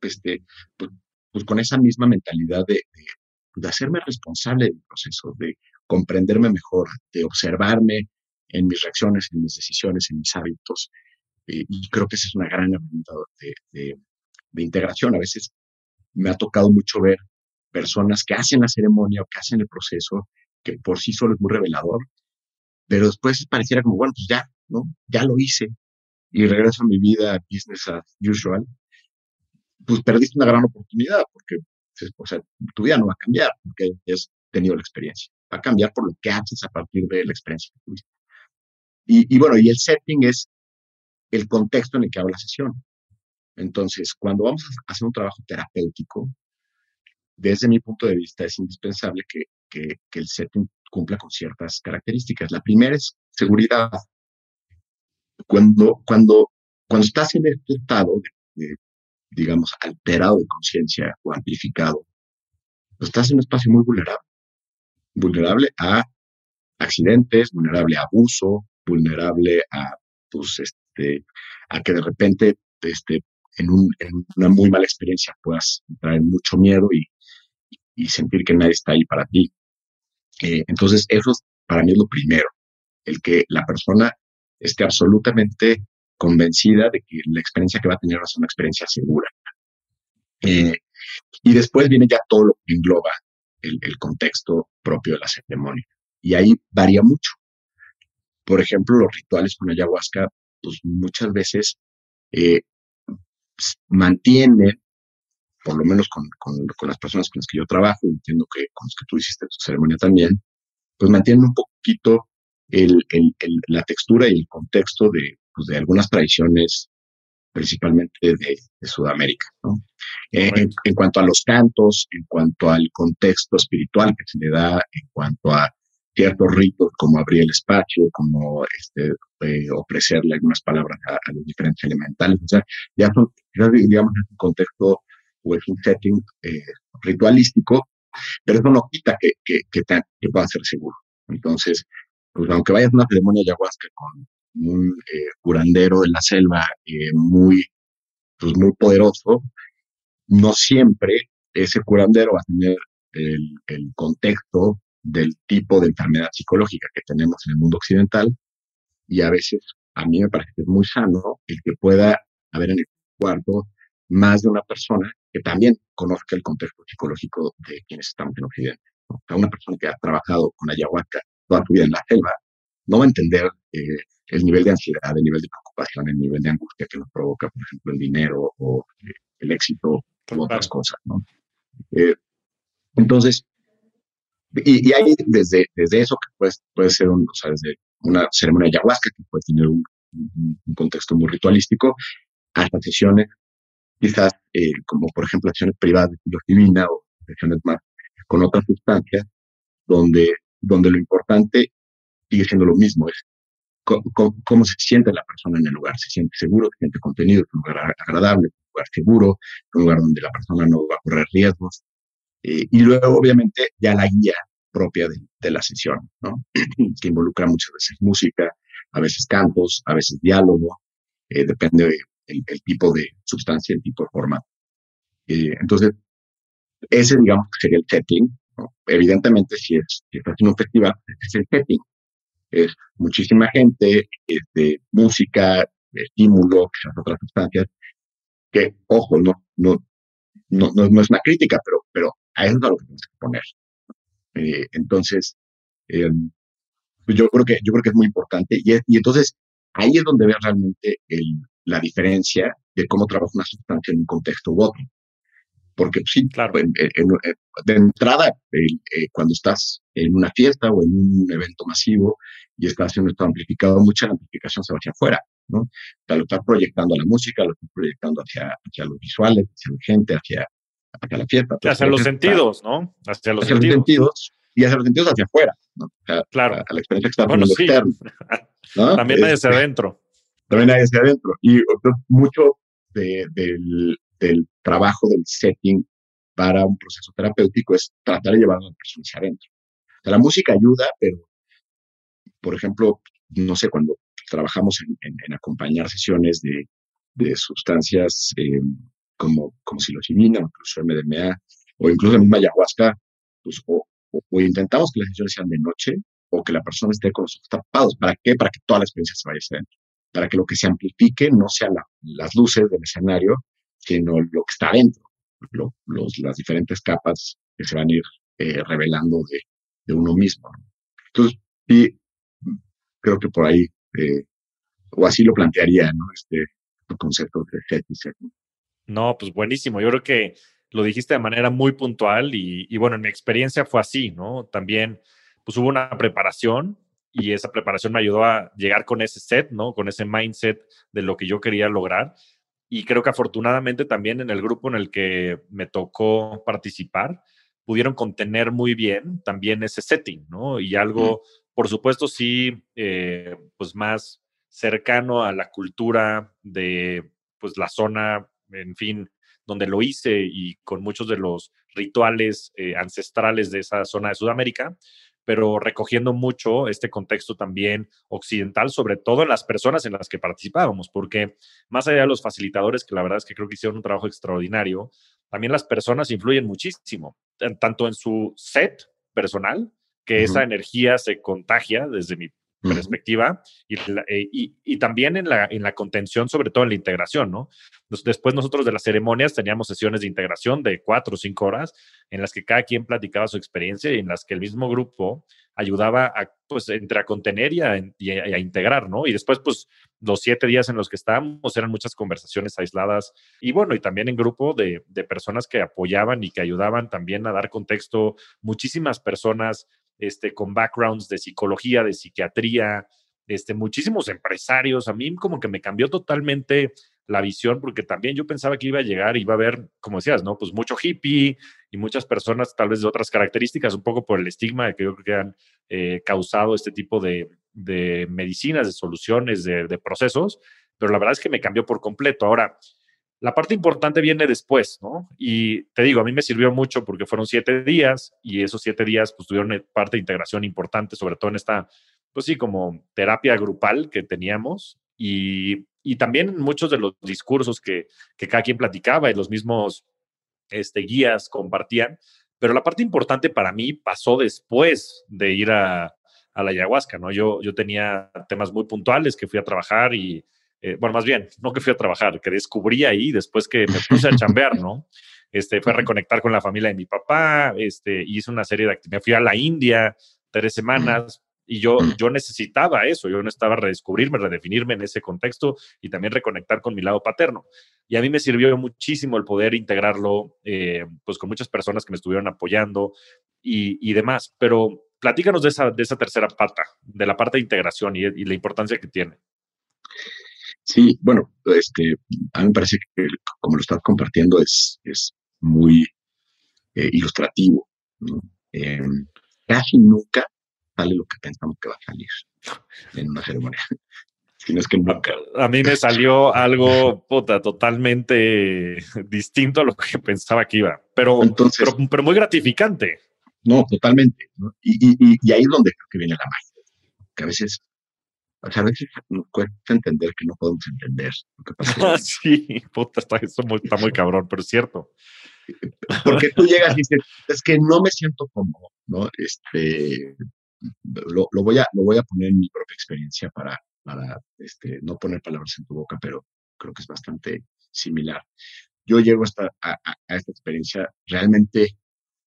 este, pues, pues, con esa misma mentalidad de, de, de hacerme responsable del proceso, de comprenderme mejor, de observarme en mis reacciones, en mis decisiones, en mis hábitos. Eh, y creo que esa es una gran herramienta de, de, integración. A veces me ha tocado mucho ver personas que hacen la ceremonia o que hacen el proceso, que por sí solo es muy revelador, pero después pareciera como, bueno, pues ya, ¿no? Ya lo hice y regreso a mi vida business as usual. Pues perdiste una gran oportunidad porque, o sea, tu vida no va a cambiar porque has tenido la experiencia. Va a cambiar por lo que haces a partir de la experiencia que tuviste. Y, bueno, y el setting es el contexto en el que hago la sesión. Entonces, cuando vamos a hacer un trabajo terapéutico, desde mi punto de vista es indispensable que, que, el setting cumpla con ciertas características. La primera es seguridad. Cuando, cuando, cuando estás en este estado, de, digamos, alterado de conciencia o amplificado, estás en un espacio muy vulnerable. Vulnerable a accidentes, vulnerable a abuso, vulnerable a, pues, este, a que de repente, este, en, un, en una muy mala experiencia puedas entrar en mucho miedo y, sentir que nadie está ahí para ti. Eh, entonces, eso para mí es lo primero, el que la persona esté absolutamente convencida de que la experiencia que va a tener va a ser una experiencia segura. Eh, y después viene ya todo lo que engloba el, el, contexto propio de la ceremonia. Y ahí varía mucho. Por ejemplo, los rituales con ayahuasca, pues muchas veces eh, mantienen, por lo menos con, con, las personas con las que yo trabajo, y entiendo que con las que tú hiciste tu ceremonia también, pues mantienen un poquito el, el, la textura y el contexto de, pues, de algunas tradiciones, principalmente de, Sudamérica. ¿no? Eh, en, en, cuanto a los cantos, en cuanto al contexto espiritual que se le da, en cuanto a ciertos ritos como abrir el espacio, como este, eh, ofrecerle algunas palabras a, los diferentes elementales. O sea, ya son, digamos, es un contexto o es un setting eh, ritualístico, pero eso no quita que, que, que, que, pueda ser seguro. Entonces, pues aunque vayas a una ceremonia ayahuasca con un eh, curandero en la selva eh, muy, pues muy poderoso, no siempre ese curandero va a tener el, el contexto del tipo de enfermedad psicológica que tenemos en el mundo occidental y a veces a mí me parece que es muy sano el que pueda haber en el cuarto más de una persona que también conozca el contexto psicológico de quienes estamos en Occidente. O sea, una persona que ha trabajado con ayahuasca toda su vida en la selva no va a entender eh, el nivel de ansiedad, el nivel de preocupación, el nivel de angustia que nos provoca, por ejemplo, el dinero o eh, el éxito o otras cosas. ¿no? Eh, entonces, y, y hay desde, desde eso, que puede, puede ser un, o sea, desde una ceremonia de ayahuasca, que puede tener un, un contexto muy ritualístico, hasta sesiones, quizás eh, como por ejemplo sesiones privadas de filosofía o sesiones más con otras sustancias, donde, donde lo importante sigue siendo lo mismo, es cómo, se siente la persona en el lugar, se siente seguro, se siente contenido, es un lugar agradable, un lugar seguro, un lugar donde la persona no va a correr riesgos, eh, y luego, obviamente, ya la guía propia de, la sesión, ¿no? [CLEARS THROAT] que involucra muchas veces música, a veces cantos, a veces diálogo, eh, depende del el tipo de sustancia, el tipo de formato. Eh, entonces, ese, digamos, sería el setting. ¿no? Evidentemente, si es, si estás en un festival, es el setting. Es muchísima gente, es de música, estímulo, quizás otras sustancias, que, ojo, no, no, no, no, es una crítica, pero, pero a eso es a lo que tenemos que poner. Eh, entonces, eh, pues yo creo que yo creo que es muy importante y, y entonces ahí es donde ves realmente el, la diferencia de cómo trabaja una sustancia en un contexto u otro. Porque pues, sí, claro. de entrada, eh, cuando estás en una fiesta o en un evento masivo y estás haciendo esto amplificado, mucha amplificación se va hacia afuera, ¿no? O sea, lo estás proyectando a la música, lo estás proyectando hacia, hacia los visuales, hacia la gente, hacia, hacia la fiesta. hacia los sentidos, ¿no? Hacia los, sentidos. Y hacia los sentidos hacia afuera, ¿no? claro. A, la experiencia está bueno, sí. externo. [LAUGHS] También hay hacia este, adentro. También hay hacia adentro. Y mucho de, del, del trabajo del setting para un proceso terapéutico es tratar de llevar a la persona hacia adentro. la música ayuda, pero, por ejemplo, no sé, cuando trabajamos en, acompañar sesiones de, de sustancias eh, como, como psilocibina, o incluso MDMA, o incluso la misma ayahuasca, pues, o, intentamos que las sesiones sean de noche, o que la persona esté con los ojos tapados. ¿Para qué? Para que toda la experiencia se vaya hacia adentro. Para que lo que se amplifique no sean las luces del escenario, sino lo que está adentro, los, las diferentes capas que se van a ir eh, revelando de, uno mismo. Entonces, sí, creo que por ahí, eh, o así lo plantearía, ¿no? Este concepto de set. No, pues buenísimo. Yo creo que lo dijiste de manera muy puntual y, y, bueno, en mi experiencia fue así, ¿no? También, pues hubo una preparación y esa preparación me ayudó a llegar con ese set, ¿no? Con ese mindset de lo que yo quería lograr. Y creo que afortunadamente también en el grupo en el que me tocó participar, pudieron contener muy bien también ese setting, ¿no? Y algo, por supuesto, sí, eh, pues más cercano a la cultura de, pues, la zona, en fin, donde lo hice y con muchos de los rituales eh, ancestrales de esa zona de Sudamérica, pero recogiendo mucho este contexto también occidental, sobre todo en las personas en las que participábamos, porque más allá de los facilitadores, que la verdad es que creo que hicieron un trabajo extraordinario, también las personas influyen muchísimo, tanto en su set personal, que esa energía se contagia desde mi perspectiva eh, y, y, también en la, en la contención, sobre todo en la integración, ¿no? Después nosotros de las ceremonias teníamos sesiones de integración de cuatro o cinco horas en las que cada quien platicaba su experiencia y en las que el mismo grupo ayudaba a, pues, entre a contener y a, a, integrar, ¿no? Y después, pues, los siete días en los que estábamos eran muchas conversaciones aisladas y bueno, y también en grupo de, de personas que apoyaban y que ayudaban también a dar contexto, muchísimas personas este, con backgrounds de psicología, de psiquiatría, este, muchísimos empresarios. A mí como que me cambió totalmente la visión porque también yo pensaba que iba a llegar y iba a haber, como decías, ¿no? Pues mucho hippie y muchas personas tal vez de otras características, un poco por el estigma que yo creo que han eh, causado este tipo de, medicinas, de soluciones, de, de procesos, pero la verdad es que me cambió por completo. Ahora, la parte importante viene después, ¿no? Y te digo, a mí me sirvió mucho porque fueron siete días y esos siete días pues tuvieron parte de integración importante, sobre todo en esta, pues sí, como terapia grupal que teníamos y, y también muchos de los discursos que, que cada quien platicaba y los mismos este, guías compartían. Pero la parte importante para mí pasó después de ir a, a la ayahuasca, ¿no? Yo, yo tenía temas muy puntuales que fui a trabajar y eh, bueno, más bien, no que fui a trabajar, que descubrí ahí después que me puse a chambear, ¿no? [LAUGHS] Este, fue a reconectar con la familia de mi papá, este, hice una serie de actividades, me fui a la India tres semanas y yo, yo necesitaba eso, yo necesitaba redescubrirme, redefinirme en ese contexto y también reconectar con mi lado paterno. Y a mí me sirvió muchísimo el poder integrarlo, eh, pues con muchas personas que me estuvieron apoyando y, y demás. Pero platícanos de esa, de esa tercera pata, de la parte de integración y, y la importancia que tiene. Sí, bueno, este, a mí me parece que como lo estás compartiendo es, es muy eh, ilustrativo. Em, casi nunca sale lo que pensamos que va a salir en una ceremonia. [LAUGHS] Si no es que nunca. A mí me salió algo puta, totalmente distinto a lo que pensaba que iba, pero, pero, muy gratificante. No, totalmente. Y, y, y, ahí es donde creo que viene la magia. Que a veces o sea, a veces nos cuesta entender que no podemos entender lo que pasa. [LAUGHS] sí, puta, está, está muy cabrón, pero es cierto. [LAUGHS] Porque tú llegas y dices, es que no me siento cómodo, ¿no? Este, lo, lo, voy a, lo voy a poner en mi propia experiencia para, para este, no poner palabras en tu boca, pero creo que es bastante similar. Yo llego hasta a, a, esta experiencia realmente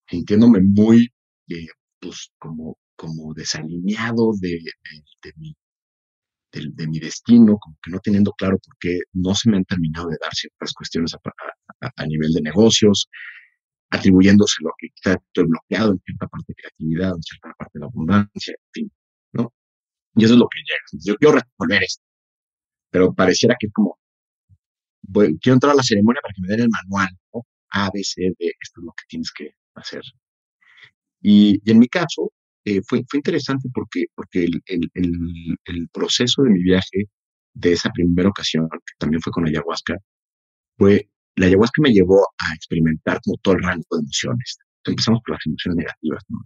sintiéndome muy, eh, pues, como, como desalineado de, de, de, mi, de, mi destino, como que no teniendo claro por qué no se me han terminado de dar ciertas cuestiones a, nivel de negocios. atribuyéndoselo que quizás estoy bloqueado en cierta parte de creatividad, en cierta parte de la abundancia, en fin, ¿no? Y eso es lo que llega. Yo quiero resolver esto, pero pareciera que es como, quiero entrar a la ceremonia para que me den el manual, ¿no? A, B, C, D, esto es lo que tienes que hacer. Y, y en mi caso, eh, fue, fue interesante porque, porque el, el, el, proceso de mi viaje de esa primera ocasión, que también fue con ayahuasca, fue, la ayahuasca me llevó a experimentar como todo el rango de emociones. empezamos por las emociones negativas, ¿no?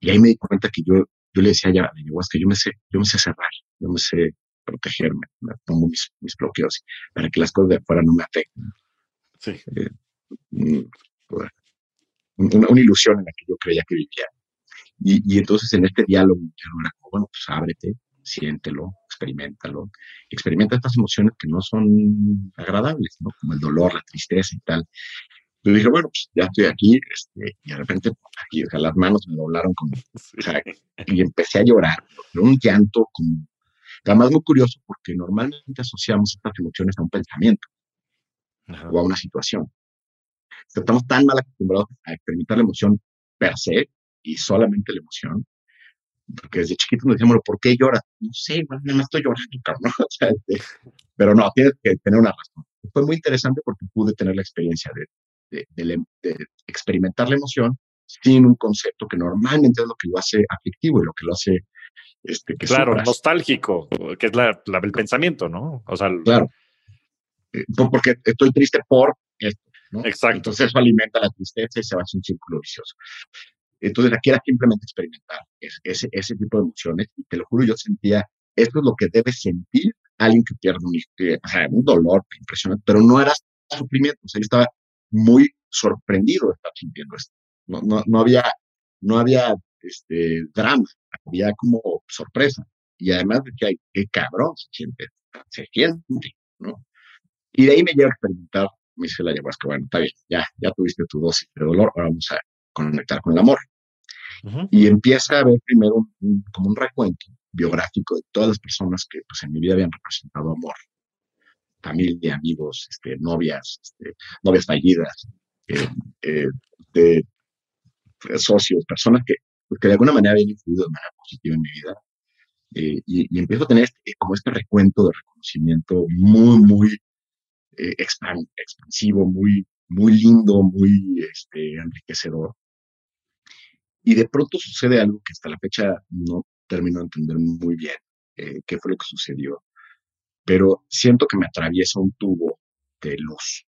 Y ahí me di cuenta que yo, yo le decía a la ayahuasca, yo me sé, yo me sé cerrar, yo me sé protegerme, me pongo mis, mis bloqueos para que las cosas de afuera no me afecten. Sí. Eh, mm, una, una, ilusión en la que yo creía que vivía. Y, y entonces en este diálogo era como, bueno, pues ábrete, siéntelo, experimentalo, experimenta estas emociones que no son agradables, ¿no? Como el dolor, la tristeza y tal. Yo dije, bueno, pues ya estoy aquí, este, y de repente, aquí, o sea, las manos me doblaron como, [LAUGHS] o sea, y empecé a llorar, un llanto como, además muy curioso porque normalmente asociamos estas emociones a un pensamiento o a una situación. Estamos tan mal acostumbrados a experimentar la emoción per se y solamente la emoción, porque desde chiquito nos decíamos, ¿por qué lloras? No sé, bueno, nada más estoy llorando, cabrón. [LAUGHS] Este, pero no, tienes que tener una razón. Fue muy interesante porque pude tener la experiencia de, de, experimentar la emoción sin un concepto que normalmente es lo que lo hace aflictivo y lo que lo hace este, que claro, nostálgico, que es la, el pensamiento, ¿no? O sea, claro. Eh, porque estoy triste por esto, ¿no? Exacto. Entonces eso alimenta la tristeza y se va a hacer un círculo vicioso. Entonces aquí era simplemente experimentar ese, tipo de emociones y te lo juro, yo sentía, esto es lo que debe sentir alguien que pierde sea, un dolor impresionante, pero no era sufrimiento, o sea, yo estaba muy sorprendido de estar sintiendo esto. No, no, no había, no había este, drama, había como sorpresa. Y además de que hay, qué cabrón se siente, se siente, ¿no? Y de ahí me lleva a experimentar, me dice la ayahuasca, bueno, está bien, ya, ya tuviste tu dosis de dolor, ahora vamos a conectar con el amor. Y empieza a ver primero como un recuento biográfico de todas las personas que pues, en mi vida habían representado amor. Familia, amigos, este, novias, este, novias fallidas, eh, eh, de, socios, personas que, pues, que de alguna manera habían influido de manera positiva en mi vida. Eh, y, empiezo a tener este, como este recuento de reconocimiento muy, muy expansivo, muy, muy lindo, muy este, enriquecedor. Y de pronto sucede algo que hasta la fecha no termino de entender muy bien eh, qué fue lo que sucedió. Pero siento que me atraviesa un tubo de luz,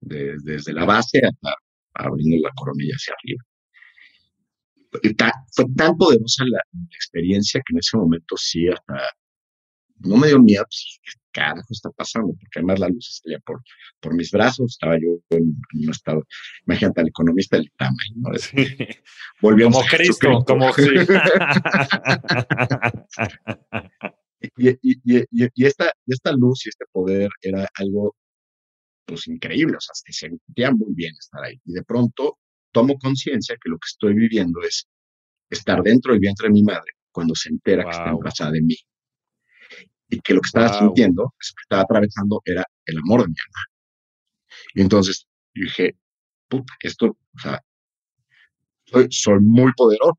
desde la base hasta abriendo la coronilla hacia arriba. fue tan poderosa la, experiencia que en ese momento sí hasta no me dio miedo, pues, ¿qué carajo está pasando? Porque además la luz salía por, por mis brazos, estaba yo en, un estado, imagínate al economista del tamaño, ¿no? [LAUGHS] como Cristo, como sí. [LAUGHS] y, y, y, y, esta, esta luz y este poder era algo pues increíble, o sea, se sentía muy bien estar ahí. Y de pronto tomo conciencia que lo que estoy viviendo es estar dentro del vientre de mi madre cuando se entera que está embarazada de mí y que lo que estaba sintiendo, lo que estaba atravesando era el amor de mi alma. Y entonces dije, puta, esto, o sea, soy, soy muy poderoso,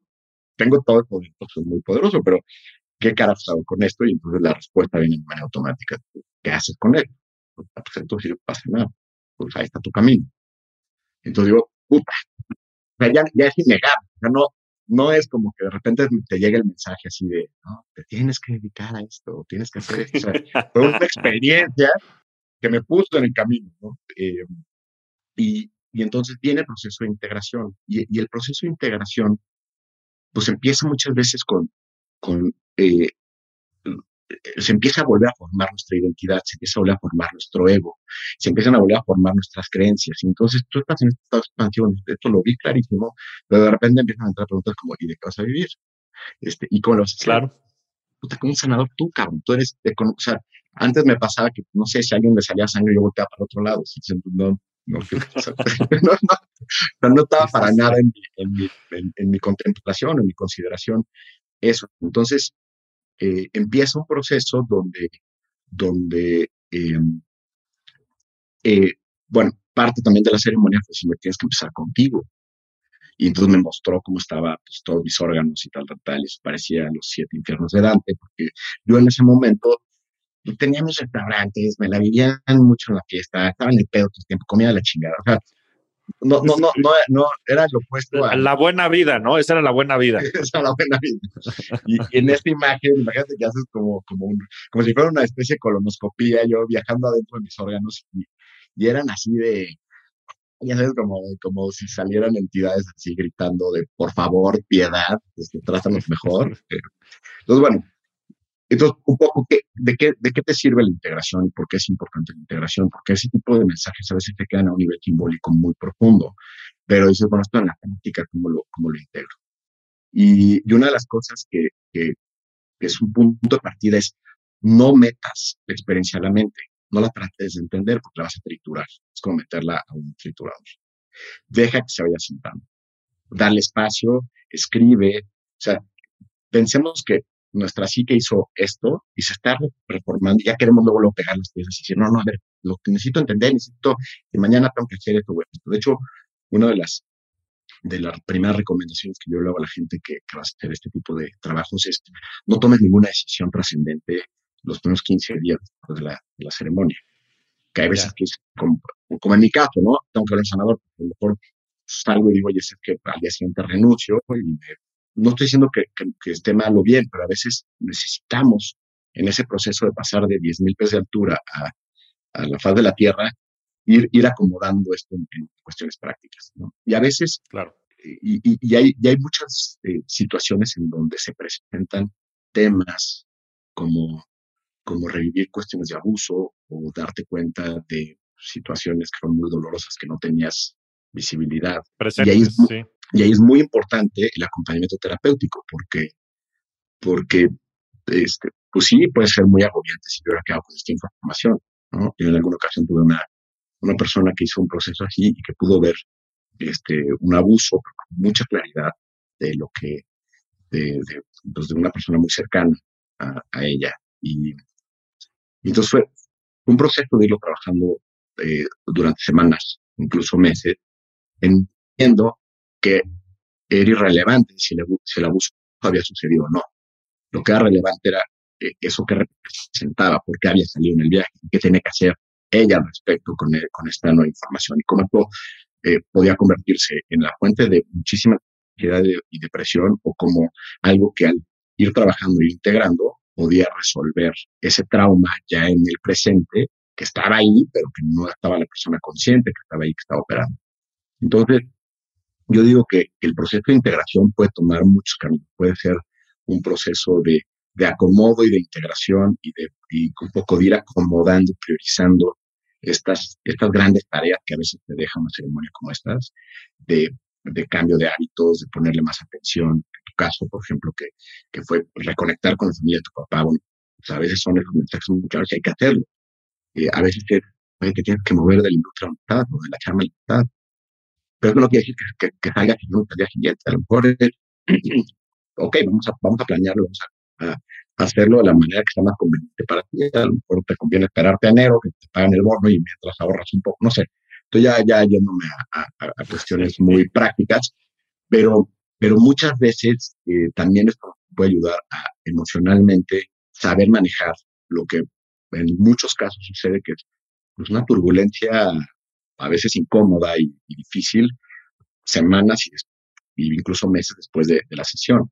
tengo todo el poder, soy muy poderoso, pero ¿qué carajo hago con esto? Y entonces la respuesta viene de manera automática, ¿qué haces con él? Pues, ah, pues entonces no pasa nada, pues ahí está tu camino. Entonces digo, puta, ya, ya es innegable, ya no, no es como que de repente te llegue el mensaje así de, no, te tienes que dedicar a esto, tienes que hacer esto. fue una experiencia que me puso en el camino, ¿no? Eh, y, y, entonces viene el proceso de integración. Y, y, el proceso de integración, pues empieza muchas veces con, con eh, se empieza a volver a formar nuestra identidad, se empieza a volver a formar nuestro ego, se empiezan a volver a formar nuestras creencias. Entonces tú estás en esta expansión, esto lo vi clarísimo, pero de repente empiezan a entrar preguntas como, ¿y de qué vas a vivir? Este, ¿Y cómo lo vas a hacer? Claro. Puta, como un sanador tú, cabrón, tú eres, de, o sea, antes me pasaba que, no sé, si a alguien le salía sangre, yo volteaba para otro lado, [LAUGHS] [LAUGHS] no, no, no, no, estaba para nada en mi, en, mi, en mi contemplación, en mi consideración eso. Entonces, eh, empieza un proceso donde, donde em, eh, bueno, parte también de la ceremonia fue si me tienes que empezar contigo. Y entonces me mostró cómo estaba pues, todos mis órganos y tal, tal, tal. Y eso parecía los siete infiernos de Dante, porque yo en ese momento pues, tenía mis restaurantes, me la vivían mucho en la fiesta, estaba en el pedo todo el tiempo, comía la chingada. O sea, no, no, no, no, no era lo opuesto a... La buena vida, ¿no? Esa era la buena vida. [LAUGHS] Esa era la buena vida. Y, en esta imagen, imagínate que haces como, como, un, como si fuera una especie de colonoscopía, yo viajando adentro de mis órganos y, y eran así de, ya sabes, como, como si salieran entidades así gritando de por favor, piedad, este, trátanos mejor. Entonces, bueno, entonces, un poco, de, qué, ¿de te sirve la integración y por qué es importante la integración? Porque ese tipo de mensajes a veces te quedan a un nivel simbólico muy profundo, pero dices, bueno, esto en la práctica, ¿cómo lo, cómo lo integro? Y, una de las cosas que, que, que, es un punto de partida es no metas la experiencia a la mente, no la trates de entender porque la vas a triturar, es como meterla a un triturador. Deja que se vaya sentando, dale espacio, escribe, o sea, pensemos que nuestra psique hizo esto y se está reformando, ya queremos luego, luego pegar las piezas y decir, no, no, a ver, lo que necesito entender, necesito que mañana tengo que hacer esto. De hecho, una de las, de las primeras recomendaciones que yo le hago a la gente que, va a hacer este tipo de trabajos es no tomes ninguna decisión trascendente los primeros 15 días de la, de la ceremonia. Que hay veces que es como, como, en mi caso, ¿no? Tengo que ver un sanador, a lo mejor salgo y digo, oye, es que al día siguiente renuncio y me no estoy diciendo que, esté mal o bien, pero a veces necesitamos en ese proceso de pasar de 10.000 pies de altura a, la faz de la Tierra, ir, ir acomodando esto en, cuestiones prácticas. Y a veces, claro. y, y, hay, hay, muchas eh, situaciones en donde se presentan temas como, como revivir cuestiones de abuso o darte cuenta de situaciones que son muy dolorosas que no tenías visibilidad. y ahí es, sí. Y ahí es muy importante el acompañamiento terapéutico, porque, porque este, pues sí, puede ser muy agobiante si yo hubiera quedado con esta información. ¿no? Yo en alguna ocasión tuve una, una persona que hizo un proceso así y que pudo ver este, un abuso con mucha claridad de lo que, de, de, pues de una persona muy cercana a, a ella. Y, y, entonces fue un proceso de irlo trabajando eh, durante semanas, incluso meses, entiendo que era irrelevante si el, abuso había sucedido o no. Lo que era relevante era eh, eso que representaba, por qué había salido en el viaje, qué tenía que hacer ella al respecto con, con esta nueva información y cómo esto eh, podía convertirse en la fuente de muchísima ansiedad y depresión o como algo que al ir trabajando e integrando podía resolver ese trauma ya en el presente que estaba ahí, pero que no estaba la persona consciente que estaba ahí, que estaba operando. Entonces, yo digo que el proceso de integración puede tomar muchos caminos. Puede ser un proceso de, de acomodo y de integración y, de, y un poco de ir acomodando, priorizando estas, estas grandes tareas que a veces te deja una ceremonia como estas, de, de cambio de hábitos, de ponerle más atención. En tu caso, por ejemplo, que, que fue reconectar con la familia de tu papá. Bueno, pues a veces son esos mensajes muy claros que hay que hacerlo. Eh, a veces te, que tienes que mover de la industria o de la chama a la pero eso no quiere decir que, que, que salga al día siguiente. A lo mejor es, [CLEARS THROAT] ok, vamos a, vamos a planearlo, vamos a, hacerlo de la manera que sea más conveniente para ti. A lo mejor te conviene esperarte a enero, que te paguen el bono y mientras ahorras un poco, no sé. Entonces ya, ya yéndome a, a, a cuestiones muy prácticas, pero, pero muchas veces eh, también esto puede ayudar a emocionalmente saber manejar lo que en muchos casos sucede que es pues, una turbulencia a veces incómoda y, difícil, semanas y, incluso meses después de, la sesión,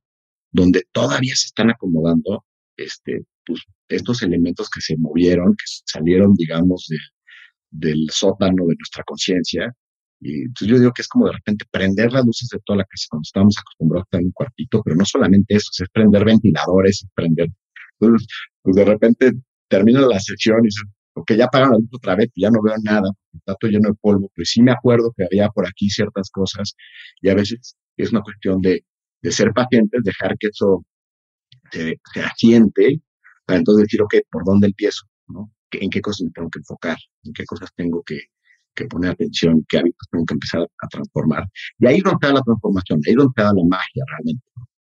donde todavía se están acomodando este, pues, estos elementos que se movieron, que salieron, digamos, del sótano de nuestra conciencia. Y entonces yo digo que es como de repente prender las luces de toda la casa cuando estábamos acostumbrados a estar en un cuartito, pero no solamente eso, es prender ventiladores, es prender. Entonces, pues de repente termina la sesión y dices, porque ya apagaron la luz otra vez, ya no veo nada, está todo lleno de polvo, pues sí me acuerdo que había por aquí ciertas cosas y a veces es una cuestión de, de ser pacientes, dejar que eso se, se asiente, para entonces decir, ok, ¿por dónde empiezo? ¿no? ¿En qué cosas me tengo que enfocar? ¿En qué cosas tengo que, que poner atención? ¿Qué hábitos tengo que empezar a, transformar? Y ahí es donde está la transformación, ahí es donde está la magia realmente.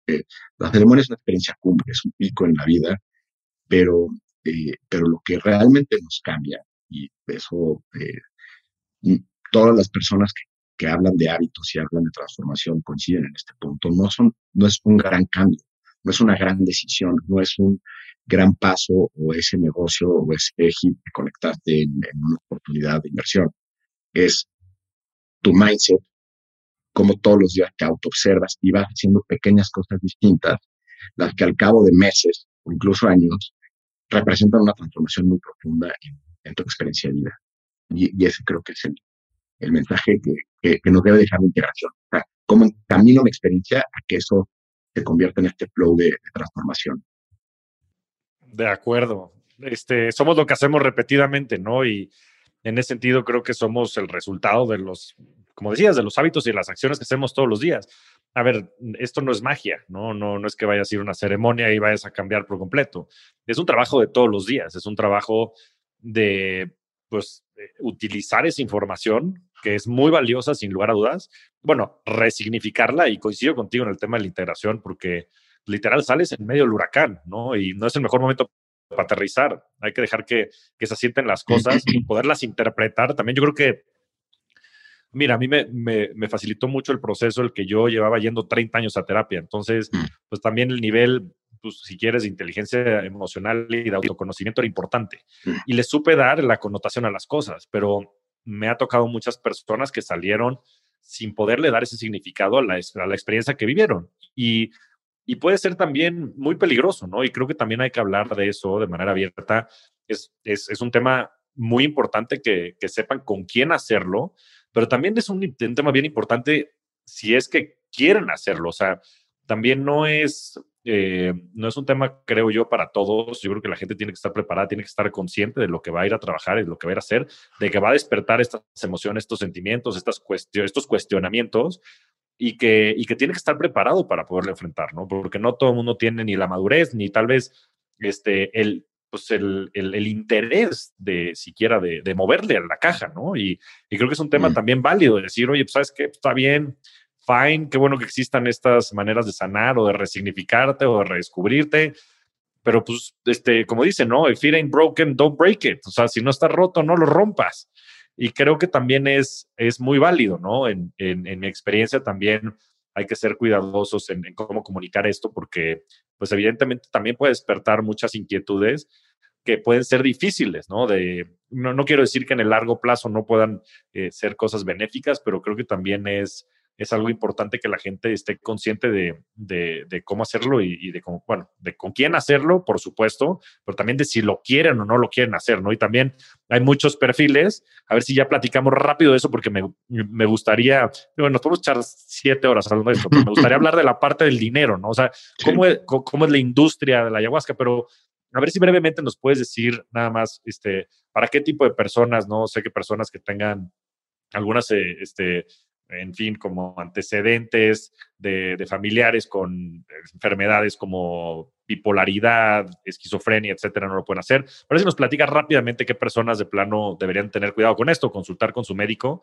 Eh, la ceremonia es una experiencia cumbre, es un pico en la vida, pero eh, pero lo que realmente nos cambia, y eso eh, todas las personas que, que hablan de hábitos y hablan de transformación coinciden en este punto. No, son, no es un gran cambio, no es una gran decisión, no es un gran paso o ese negocio o ese hit de conectarte en, en una oportunidad de inversión. Es tu mindset, como todos los días te autoobservas y vas haciendo pequeñas cosas distintas, las que al cabo de meses o incluso años representan una transformación muy profunda en, tu experiencia de vida. Y, ese creo que es el, el mensaje que, que, nos debe dejar la integración. O sea, cómo camino mi experiencia a que eso se convierta en este flow de, transformación. De acuerdo. Este, somos lo que hacemos repetidamente, ¿no? Y en ese sentido creo que somos el resultado de los, como decías, de los hábitos y las acciones que hacemos todos los días. A ver, esto no es magia, ¿no? No, no es que vayas a ir a una ceremonia y vayas a cambiar por completo. Es un trabajo de todos los días, es un trabajo de, pues, utilizar esa información que es muy valiosa, sin lugar a dudas. Bueno, resignificarla y coincido contigo en el tema de la integración porque literal sales en medio del huracán, ¿no? Y no es el mejor momento para aterrizar. Hay que dejar que, que se asienten las cosas y [CLEARS THROAT] poderlas interpretar. También yo creo que, mira, a mí me, me, facilitó mucho el proceso el que yo llevaba yendo 30 años a terapia. Entonces, mm. pues también el nivel, pues si quieres, de inteligencia emocional y de autoconocimiento era importante. Mm. Y le supe dar la connotación a las cosas, pero me ha tocado muchas personas que salieron sin poderle dar ese significado a la, a la experiencia que vivieron. Y y puede ser también muy peligroso, ¿no? Y creo que también hay que hablar de eso de manera abierta. Es, es, es un tema muy importante que, que, sepan con quién hacerlo, pero también es un, un, tema bien importante si es que quieren hacerlo. O sea, también no es, eh, no es un tema, creo yo, para todos. Yo creo que la gente tiene que estar preparada, tiene que estar consciente de lo que va a ir a trabajar de lo que va a ir a hacer, de que va a despertar estas emociones, estos sentimientos, estas estos cuestionamientos y que, y que tiene que estar preparado para poderlo enfrentar, ¿no? Porque no todo el mundo tiene ni la madurez, ni tal vez este, el, pues el, el, interés de siquiera de, de, moverle a la caja, ¿no? Y, y creo que es un tema mm. también válido de decir, oye, pues sabes qué, está bien, fine, qué bueno que existan estas maneras de sanar o de resignificarte o de redescubrirte, pero pues, este, como dice, ¿no? If it ain't broken, don't break it. O sea, si no está roto, no lo rompas. Y creo que también es, es muy válido, ¿no? En, en, mi experiencia también hay que ser cuidadosos en, cómo comunicar esto porque, pues evidentemente también puede despertar muchas inquietudes que pueden ser difíciles, ¿no? De, no, no quiero decir que en el largo plazo no puedan eh, ser cosas benéficas, pero creo que también es es algo importante que la gente esté consciente de, de, cómo hacerlo y, de cómo, bueno, de con quién hacerlo, por supuesto, pero también de si lo quieren o no lo quieren hacer, ¿no? Y también hay muchos perfiles, a ver si ya platicamos rápido de eso, porque me, me gustaría, bueno, nos podemos echar siete horas hablando de esto, pero me gustaría hablar de la parte del dinero, ¿no? O sea, cómo, es, cómo es la industria de la ayahuasca, pero a ver si brevemente nos puedes decir nada más, este, para qué tipo de personas, ¿no? Sé que personas que tengan algunas, eh, este, en fin, como antecedentes de, familiares con enfermedades como bipolaridad, esquizofrenia, etcétera, no lo pueden hacer. Pero si nos platica rápidamente qué personas de plano deberían tener cuidado con esto, consultar con su médico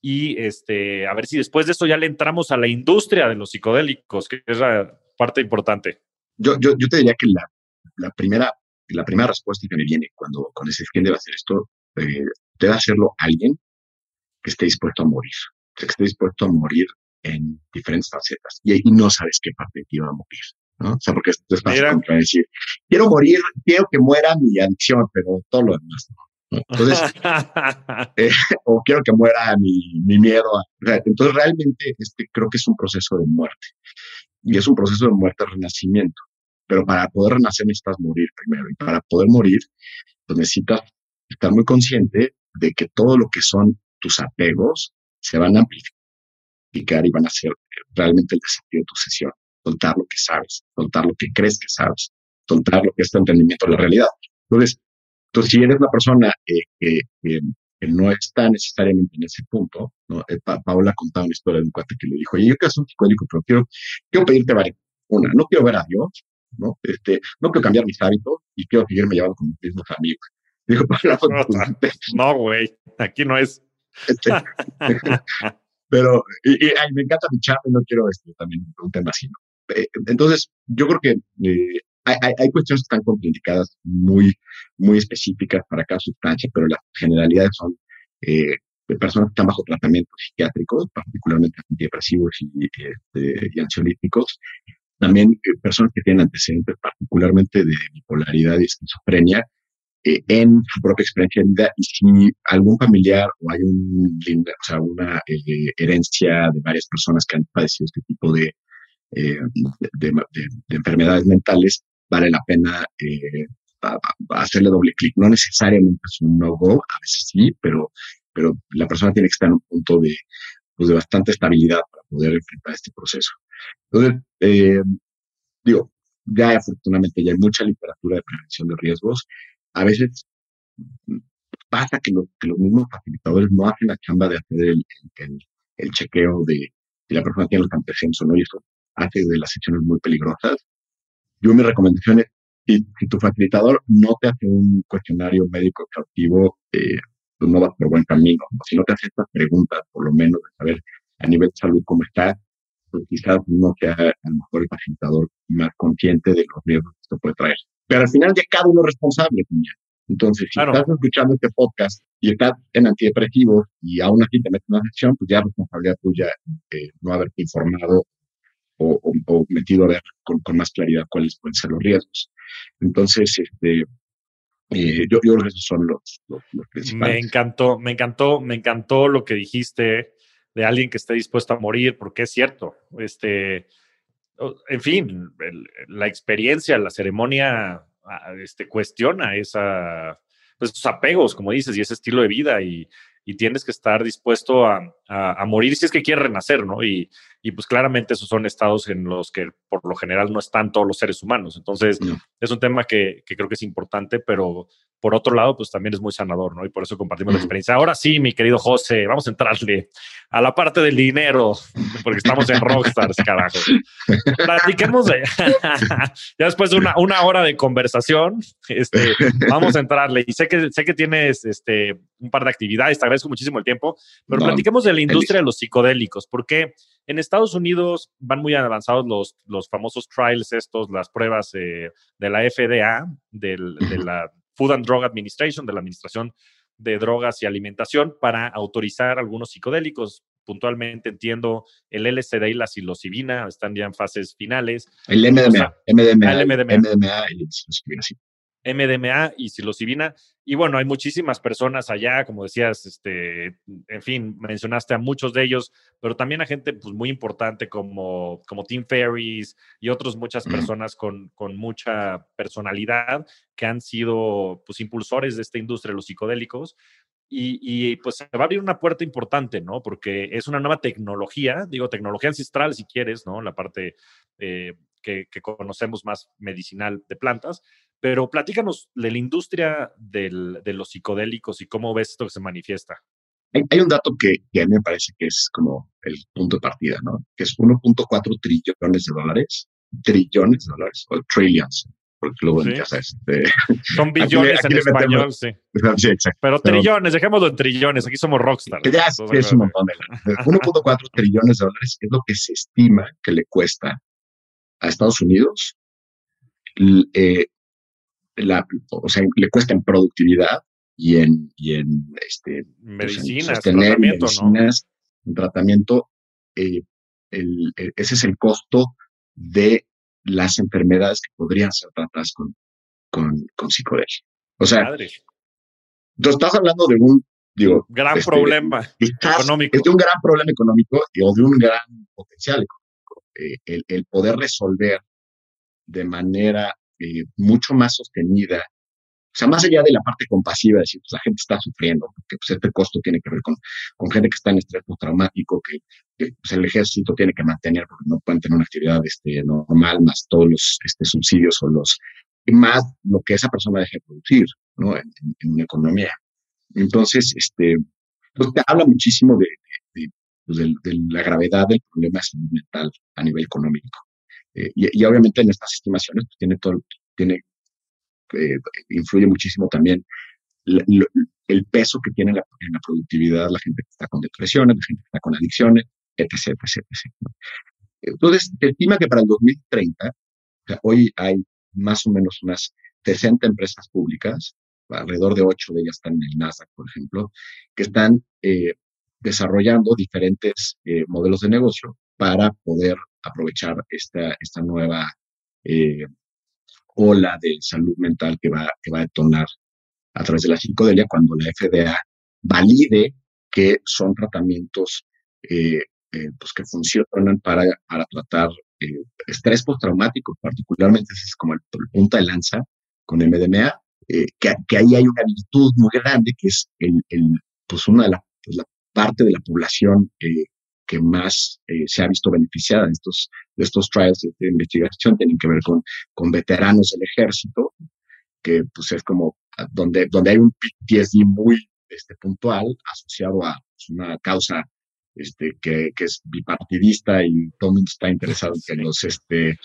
y este, a ver si después de esto ya le entramos a la industria de los psicodélicos, que es la parte importante. Yo, yo, yo te diría que la, primera, la primera respuesta que me viene cuando, cuando se quién debe hacer esto, eh, debe hacerlo alguien que esté dispuesto a morir que esté dispuesto a morir en diferentes facetas y ahí no sabes qué parte te iba a morir. ¿no? O sea, porque esto es fácil decir, quiero morir, quiero que muera mi adicción, pero todo lo demás no. Entonces, [LAUGHS] eh, o quiero que muera mi, mi miedo. entonces, realmente, este creo que es un proceso de muerte. Y es un proceso de muerte-renacimiento. Pero para poder renacer necesitas morir primero. Y para poder morir, pues necesitas estar muy consciente de que todo lo que son tus apegos se van a amplificar y van a ser realmente el desafío de tu sesión. Soltar lo que sabes, soltar lo que crees que sabes, soltar lo que es tu entendimiento de la realidad. Entonces, entonces si eres una persona que, no está necesariamente en ese punto, ¿no? Eh, Paola contaba una historia de un cuate que le dijo, oye, yo quiero ser un psicólogo, pero quiero, quiero pedirte varias. Una, no quiero ver a Dios, ¿no? Este, no quiero cambiar mis hábitos y quiero seguirme llevando con mis mismos amigos. Dijo, [LAUGHS] no, güey, aquí no es. [LAUGHS] Pero me encanta mi chat y no quiero este, también un tema así. Eh, entonces, yo creo que eh, hay, hay, cuestiones que están complicadas muy, muy específicas para cada sustancia, pero las generalidades son, eh, personas que están bajo tratamientos psiquiátricos, particularmente antidepresivos y, este, ansiolíticos, también personas que tienen antecedentes particularmente de bipolaridad y esquizofrenia en su propia experiencia de vida y si algún familiar o hay un, o sea, una eh, herencia de varias personas que han padecido este tipo de, de, enfermedades mentales, vale la pena hacerle doble clic. No necesariamente es un no-go, a veces sí, pero, pero la persona tiene que estar en un punto de, pues, de bastante estabilidad para poder enfrentar este proceso. Entonces, eh, digo, ya afortunadamente ya hay mucha literatura de prevención de riesgos. A veces pasa que, los mismos facilitadores no hacen la chamba de hacer el, chequeo de si la persona tiene los antecedentes o no, y eso hace de las sesiones muy peligrosas. Yo mi recomendación es, si, tu facilitador no te hace un cuestionario médico exhaustivo, eh, pues no vas por buen camino. Si no te hace estas preguntas, por lo menos de saber a nivel de salud cómo está, pues quizás no sea a lo mejor el facilitador más consciente de los riesgos que esto puede traer. Pero al final ya cada uno es responsable también. Entonces, si estás escuchando este podcast y estás en antidepresivos y aún así te metes en una sesión, pues ya es responsabilidad tuya eh, no haberte informado o, o, metido a ver con, con, más claridad cuáles pueden ser los riesgos. Entonces, este, eh, yo, yo, creo que esos son los, los, principales. Me encantó, me encantó, me encantó lo que dijiste de alguien que esté dispuesto a morir, porque es cierto. Este, en fin, la experiencia, la ceremonia, este, cuestiona esa, pues, esos apegos, como dices, y ese estilo de vida y, y tienes que estar dispuesto a, a, morir si es que quieres renacer, ¿no? Y, y, pues claramente esos son estados en los que por lo general no están todos los seres humanos. Entonces, es un tema que, que, creo que es importante, pero por otro lado, pues también es muy sanador, ¿no? Y por eso compartimos la experiencia. Ahora sí, mi querido José, vamos a entrarle a la parte del dinero, porque estamos en Rockstars, carajo. Platiquemos de, [LAUGHS] ya después de una, una, hora de conversación, este, vamos a entrarle. Y sé que, sé que tienes este, un par de actividades, te agradezco muchísimo el tiempo, pero platiquemos de la industria de los psicodélicos, porque en Estados Unidos van muy avanzados los, los famosos trials estos, las pruebas eh, de la FDA, del, de la Food and Drug Administration, de la Administración de Drogas y Alimentación, para autorizar algunos psicodélicos. Puntualmente entiendo el LSD y la psilocibina están ya en fases finales. El MDMA, MDMA, el MDMA, MDMA y MDMA y psilocibina. Y bueno, hay muchísimas personas allá, como decías, este, en fin, mencionaste a muchos de ellos, pero también a gente pues, muy importante como, como Tim Ferris y otras muchas personas con, con, mucha personalidad que han sido pues, impulsores de esta industria de los psicodélicos. Y, y, pues se va a abrir una puerta importante, ¿no? Porque es una nueva tecnología, digo, tecnología ancestral si quieres, ¿no? La parte eh, que, que, conocemos más medicinal de plantas, pero platícanos de la industria del, de los psicodélicos y cómo ves esto que se manifiesta. Hay, un dato que, a mí me parece que es como el punto de partida, ¿no? Que es 1.4 trillones de dólares, trillones de dólares, o trillions, porque luego sí. ya sabes. Este, [LAUGHS] Son [LAUGHS] billones en español, sí. sí exacto. Pero trillones, dejémoslo en trillones, aquí somos rockstar. Ya es un montón de 1.4 trillones de dólares es lo que se estima que le cuesta a Estados Unidos eh, la, o sea, le cuesta en productividad y en, y en este, pues, medicinas, tratamiento, medicinas, ¿no? tratamiento, eh, el, ese es el costo de las enfermedades que podrían ser tratadas con, con, con psicodelia. O sea, Madre. tú estás hablando de un digo, gran este, problema económico. Es de un gran problema económico o de un gran potencial económico. Eh, el, el, poder resolver de manera eh, mucho más sostenida. O sea, más allá de la parte compasiva, decir, pues la gente está sufriendo, porque pues, este costo tiene que ver con, con gente que está en estrés postraumático, que, pues, el ejército tiene que mantener porque no pueden tener una actividad este, normal, más todos los este, subsidios o los, más lo que esa persona deje de producir, ¿no? En, una economía. Entonces, este, pues te habla muchísimo de, de, pues, de, de, la gravedad del problema mental a nivel económico. Eh, y, y, obviamente en estas estimaciones pues, tiene todo, tiene, eh, influye muchísimo también la, lo, el peso que tiene la, en la productividad la gente que está con depresiones, la gente que está con adicciones, etc. etc, etc. Entonces, se estima que para el 2030, o sea, hoy hay más o menos unas 60 empresas públicas alrededor de ocho de ellas están en el Nasdaq, por ejemplo, que están eh, desarrollando diferentes eh, modelos de negocio para poder aprovechar esta, esta nueva eh, ola de salud mental que va, que va a detonar a través de la psicodelia cuando la FDA valide que son tratamientos pues que funcionan para, para tratar estrés postraumático, particularmente es como el, el punta de lanza con MDMA, eh, que, ahí hay una virtud muy grande, que es el, pues una de la, pues parte de la población eh, que más eh, se ha visto beneficiada de estos, de estos trials de investigación, tienen que ver con, con veteranos del ejército, que pues es como donde, donde hay un PTSD muy este, puntual asociado a pues, una causa este, que, que, es bipartidista y todo el mundo está interesado en que los, este,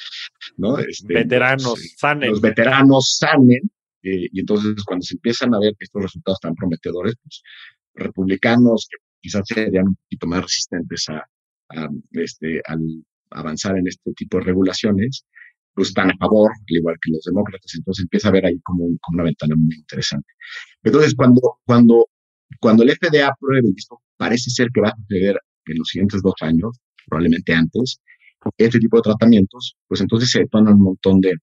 ¿no? Este, veteranos sanen. Los veteranos sanen eh, y entonces cuando se empiezan a ver estos resultados tan prometedores, pues republicanos que quizás serían un poquito más resistentes a, este, al avanzar en este tipo de regulaciones, pues están a favor, al igual que los demócratas. Entonces empieza a ver ahí como, una ventana muy interesante. Entonces, cuando, cuando, cuando el FDA apruebe, y esto parece ser que va a suceder en los siguientes dos años, probablemente antes, este tipo de tratamientos, pues entonces se detonan un montón de,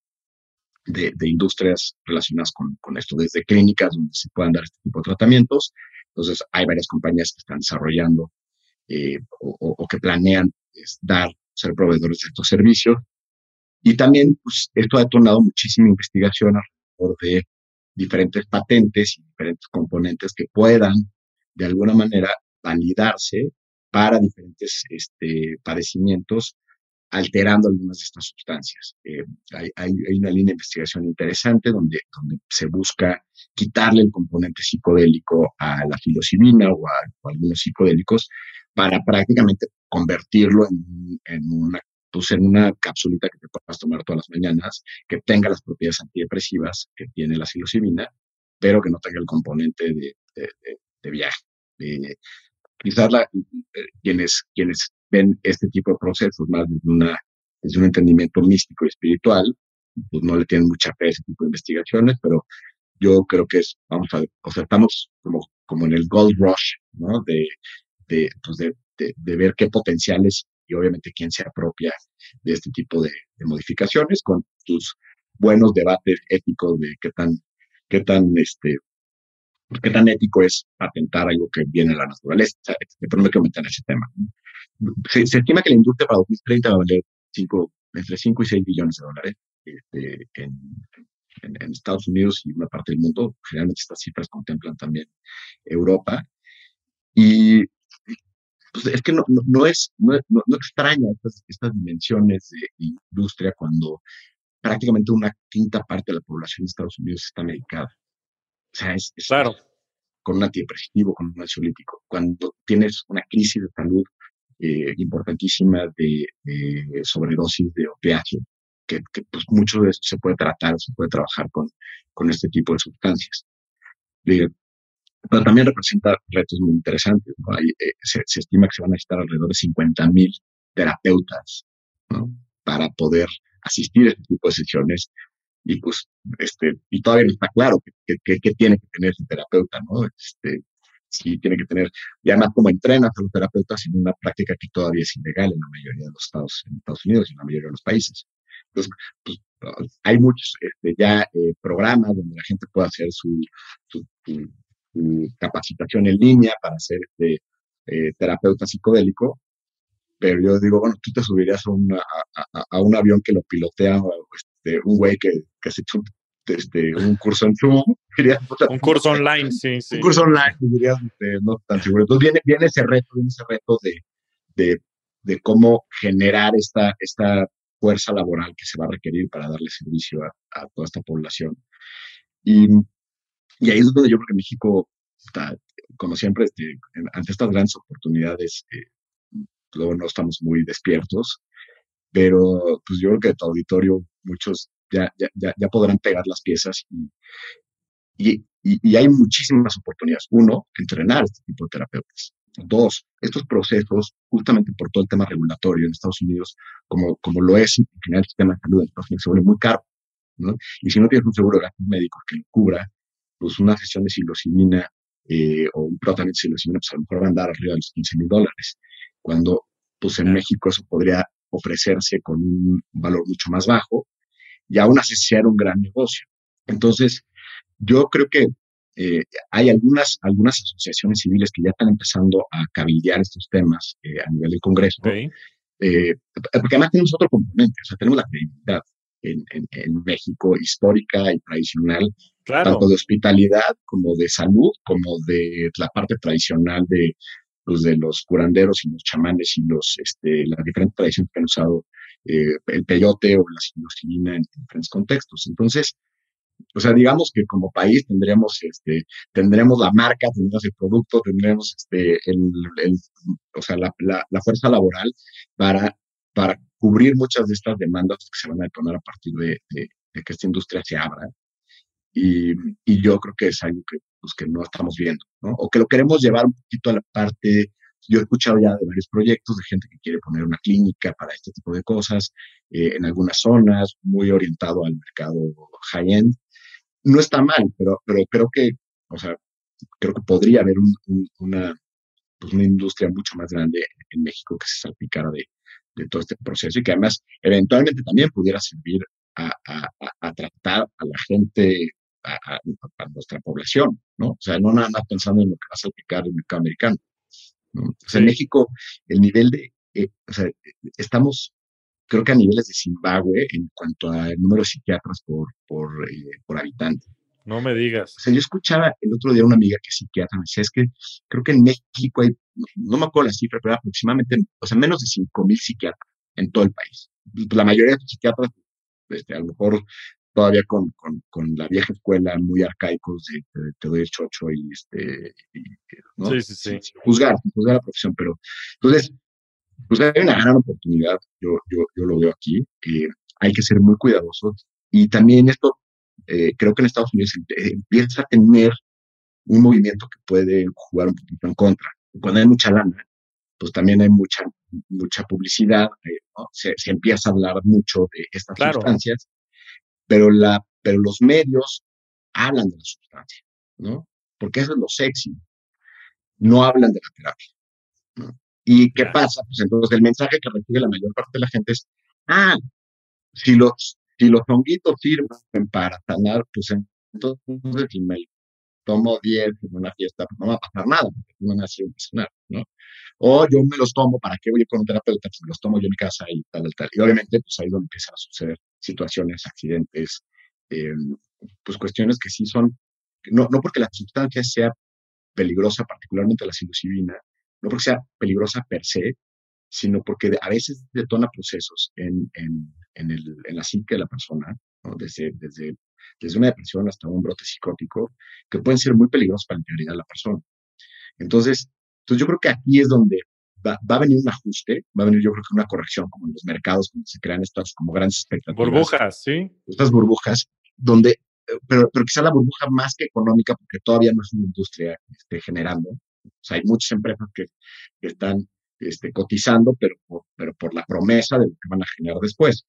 de, industrias relacionadas con, con, esto, desde clínicas donde se puedan dar este tipo de tratamientos. Entonces, hay varias compañías que están desarrollando eh, o, que planean dar, ser proveedores de estos servicios. Y también, pues, esto ha detonado muchísima investigación alrededor de diferentes patentes y diferentes componentes que puedan, de alguna manera, validarse para diferentes este, padecimientos alterando algunas de estas sustancias. Eh, hay, una línea de investigación interesante donde, se busca quitarle el componente psicodélico a la filocibina o a, algunos psicodélicos para prácticamente convertirlo en, en una pues en una capsulita que te puedas tomar todas las mañanas, que tenga las propiedades antidepresivas que tiene la psilocibina, pero que no tenga el componente de, viaje. Eh, quizás la, eh, quienes, quienes ven este tipo de procesos más desde, una, desde un entendimiento místico y espiritual, pues no le tienen mucha fe a ese tipo de investigaciones, pero yo creo que es, vamos a o sea, estamos como, como en el gold rush, ¿no? De, de, pues de, de, ver qué potenciales y obviamente quién se apropia de este tipo de, modificaciones con tus buenos debates éticos de qué tan, qué tan, este, qué tan ético es patentar algo que viene de la naturaleza, pero no hay que meter en ese tema. Se, estima que la industria para 2030 va a valer cinco, entre 5 y 6 billones de dólares este, en, en, Estados Unidos y una parte del mundo. Generalmente estas cifras contemplan también Europa. Y pues, es que no, no, es, no, no extraña estas, estas dimensiones de, industria cuando prácticamente una quinta parte de la población de Estados Unidos está medicada. Sea, es, claro. con un antidepresivo, con un ansiolítico. Cuando tienes una crisis de salud eh, importantísima de, sobredosis de opiáceo, que, pues mucho de esto se puede tratar, se puede trabajar con, con este tipo de sustancias. pero también representa retos muy interesantes. Eh, se, estima que se van a necesitar alrededor de 50 mil terapeutas para poder asistir a este tipo de sesiones y pues este y todavía no está claro qué tiene que tener ese terapeuta no este sí tiene que tener, y además como entrenas a los terapeutas en una práctica que todavía es ilegal en la mayoría de los estados, en Estados Unidos y en la mayoría de los países. Entonces, pues, hay muchos este, ya eh, programas donde la gente puede hacer su, capacitación en línea para ser este, eh, terapeuta psicodélico, pero yo digo, bueno, tú te subirías a, una, a, a, un avión que lo pilotea este, un güey que, que se hecho este, un curso en Zoom, [LAUGHS] un curso online, sí, sí. Un curso online, dirías, este, no tan seguro. Entonces viene, viene ese reto, viene ese reto de, de, de, cómo generar esta, esta fuerza laboral que se va a requerir para darle servicio a, a toda esta población. Y, y, ahí es donde yo creo que México, como siempre, este, ante estas grandes oportunidades, eh, luego no estamos muy despiertos, pero pues yo creo que tu auditorio muchos ya, ya, ya podrán pegar las piezas y, y, y, hay muchísimas oportunidades. Uno, entrenar este tipo de terapeutas. Dos, estos procesos, justamente por todo el tema regulatorio en Estados Unidos, como, como lo es en general el sistema de salud en Estados Unidos, se vuelve muy caro. ¿no? Y si no tienes un seguro de médicos que lo cubra, pues una sesión de psilocibina eh, o un tratamiento de psilocibina, pues a lo mejor va a andar arriba de los 15 mil dólares, cuando pues en México eso podría ofrecerse con un valor mucho más bajo y aún así ser un gran negocio. Entonces, yo creo que eh, hay algunas, algunas asociaciones civiles que ya están empezando a cabildear estos temas eh, a nivel del Congreso, eh, porque además tenemos otro componente, o sea, tenemos la credibilidad en, en, México histórica y tradicional, tanto de hospitalidad como de salud, como de la parte tradicional de, pues, de los curanderos y los chamanes y los, este, las diferentes tradiciones que han usado el peyote o la psilocibina en diferentes contextos. Entonces, o sea, digamos que como país tendremos, este, tendremos la marca, tendremos el producto, tendremos, este, el, el o sea, la, la, la, fuerza laboral para, para cubrir muchas de estas demandas que se van a detonar a partir de, de, que esta industria se abra. Y, y, yo creo que es algo que, pues, que no estamos viendo, ¿no? O que lo queremos llevar un poquito a la parte yo he escuchado ya de varios proyectos de gente que quiere poner una clínica para este tipo de cosas eh, en algunas zonas, muy orientado al mercado high-end no está mal, pero, pero creo que, o sea, creo que podría haber una, pues una industria mucho más grande en México que se salpicara de, de todo este proceso y que además eventualmente también pudiera servir a, a, tratar a la gente, a, nuestra población, ¿no? O sea, no nada más pensando en lo que va a salpicar el mercado americano. ¿No? O sea, en México el nivel de, eh, o sea, estamos creo que a niveles de Zimbabue en cuanto al número de psiquiatras por, por, eh, por habitante. No me digas. O sea, yo escuchaba el otro día una amiga que es psiquiatra, me decía, es que creo que en México hay, no me acuerdo la cifra, pero aproximadamente, o sea, menos de 5 mil psiquiatras en todo el país. La mayoría de los psiquiatras, este, a lo mejor todavía con, con, con, la vieja escuela, muy arcaicos de, te doy el chocho y, este, ¿no? sí, sí, sí. juzgar, juzgar la profesión, pero entonces pues hay una gran oportunidad, yo, yo, yo lo veo aquí, que hay que ser muy cuidadosos y también esto eh, creo que en Estados Unidos empieza a tener un movimiento que puede jugar un poquito en contra. Cuando hay mucha lana, pues también hay mucha, mucha publicidad, eh, se, se, empieza a hablar mucho de estas sustancias, pero, la, pero los medios hablan de la sustancia, ¿no? Porque eso es lo sexy. No hablan de la terapia. ¿no? ¿Y qué pasa? Pues entonces el mensaje que recibe la mayor parte de la gente es, ah, si los, si los honguitos sirven para sanar, pues entonces si me tomo 10 en una fiesta, pues no va a pasar nada, no me hace sanar, ¿no? O yo me los tomo, ¿para qué voy con un terapeuta? Pues me los tomo yo en casa y tal, tal, tal. Y obviamente, pues ahí es donde empiezan a suceder situaciones, accidentes, eh, pues cuestiones que sí son, no, no porque la sustancia sea peligrosa, particularmente la psilocibina, no porque sea peligrosa per se, sino porque a veces detona procesos en, en, en, el, en la psique de la persona, ¿no? desde, desde, desde una depresión hasta un brote psicótico, que pueden ser muy peligrosos para la integridad de la persona. Entonces, entonces yo creo que aquí es donde va, va, a venir un ajuste, va a venir yo creo que una corrección, como en los mercados, cuando se crean estas como grandes expectativas. Burbujas, sí. Estas burbujas, donde, eh, pero, pero quizá la burbuja más que económica, porque todavía no es una industria este, generando, o sea, hay muchas empresas que, están este, cotizando, pero por, pero por la promesa de lo que van a generar después.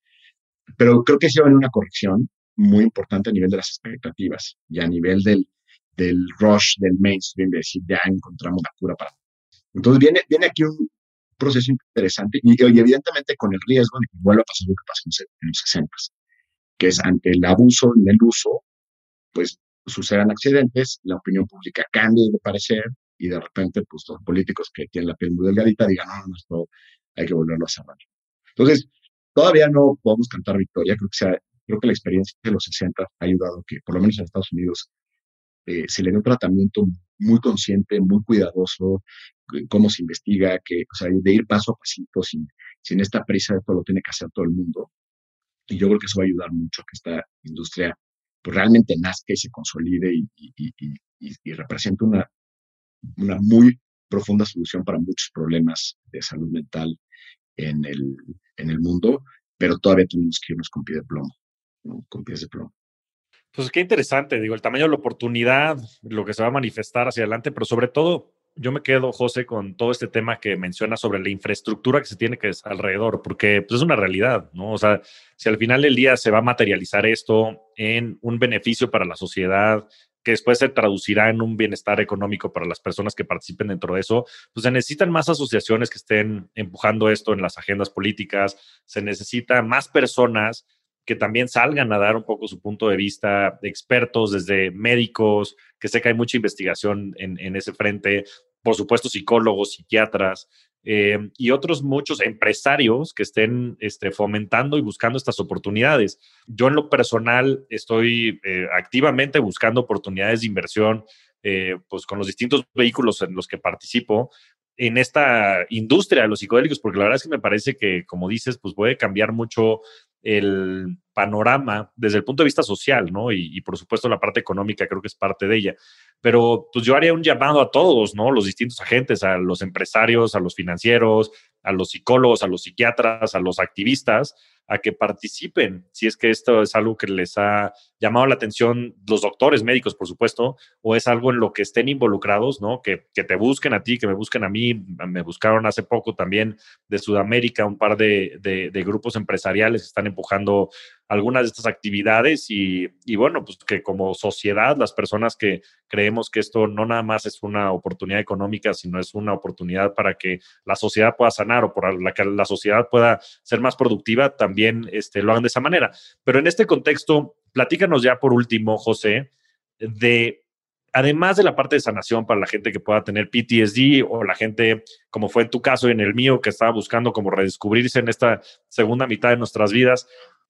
Pero creo que sí va a haber una corrección muy importante a nivel de las expectativas y a nivel del, del rush del mainstream, de decir, ya encontramos la cura para. Entonces viene, viene aquí un proceso interesante y, y evidentemente con el riesgo de que vuelva a pasar lo que pasó en los 60, que es ante el abuso en el uso, pues sucedan accidentes, la opinión pública cambia de parecer y de repente, pues los políticos que tienen la piel muy delgadita digan, no, no, esto hay que volverlo a cerrar. Entonces, todavía no podemos cantar victoria. Creo que, sea, creo que la experiencia de los 60 ha ayudado que, por lo menos en Estados Unidos, eh, se le dé un tratamiento muy consciente, muy cuidadoso, cómo se investiga, que, o sea, de ir paso a pasito, sin, sin esta prisa de todo lo tiene que hacer todo el mundo. Y yo creo que eso va a ayudar mucho a que esta industria pues, realmente nazca y se consolide y, y, y, y represente una, una muy profunda solución para muchos problemas de salud mental en el, en el mundo, pero todavía tenemos que irnos con pie de plomo, con pies de plomo. Pues qué interesante, digo, el tamaño de la oportunidad, lo que se va a manifestar hacia adelante, pero sobre todo yo me quedo, José, con todo este tema que menciona sobre la infraestructura que se tiene que alrededor, porque pues, es una realidad, ¿no? O sea, si al final del día se va a materializar esto en un beneficio para la sociedad, que después se traducirá en un bienestar económico para las personas que participen dentro de eso, pues se necesitan más asociaciones que estén empujando esto en las agendas políticas, se necesitan más personas que también salgan a dar un poco su punto de vista, expertos, desde médicos, que sé que hay mucha investigación en, en ese frente, por supuesto psicólogos, psiquiatras, eh, y otros muchos empresarios que estén este, fomentando y buscando estas oportunidades. Yo en lo personal estoy eh, activamente buscando oportunidades de inversión eh, pues con los distintos vehículos en los que participo en esta industria de los psicodélicos, porque la verdad es que me parece que, como dices, pues puede cambiar mucho el panorama desde el punto de vista social, ¿no? Y, por supuesto la parte económica creo que es parte de ella. Pero pues yo haría un llamado a todos, ¿no? Los distintos agentes, a los empresarios, a los financieros, a los psicólogos, a los psiquiatras, a los activistas, a que participen, si es que esto es algo que les ha llamado la atención los doctores médicos, por supuesto, o es algo en lo que estén involucrados, ¿no? Que, que te busquen a ti, que me busquen a mí. Me buscaron hace poco también de Sudamérica un par de, de, de grupos empresariales que están empujando algunas de estas actividades y, y, bueno, pues que como sociedad, las personas que creemos que esto no nada más es una oportunidad económica, sino es una oportunidad para que la sociedad pueda sanar o por la que la sociedad pueda ser más productiva, también este, lo hagan de esa manera. Pero en este contexto, platícanos ya por último, José, de además de la parte de sanación para la gente que pueda tener PTSD o la gente, como fue en tu caso y en el mío, que estaba buscando como redescubrirse en esta segunda mitad de nuestras vidas,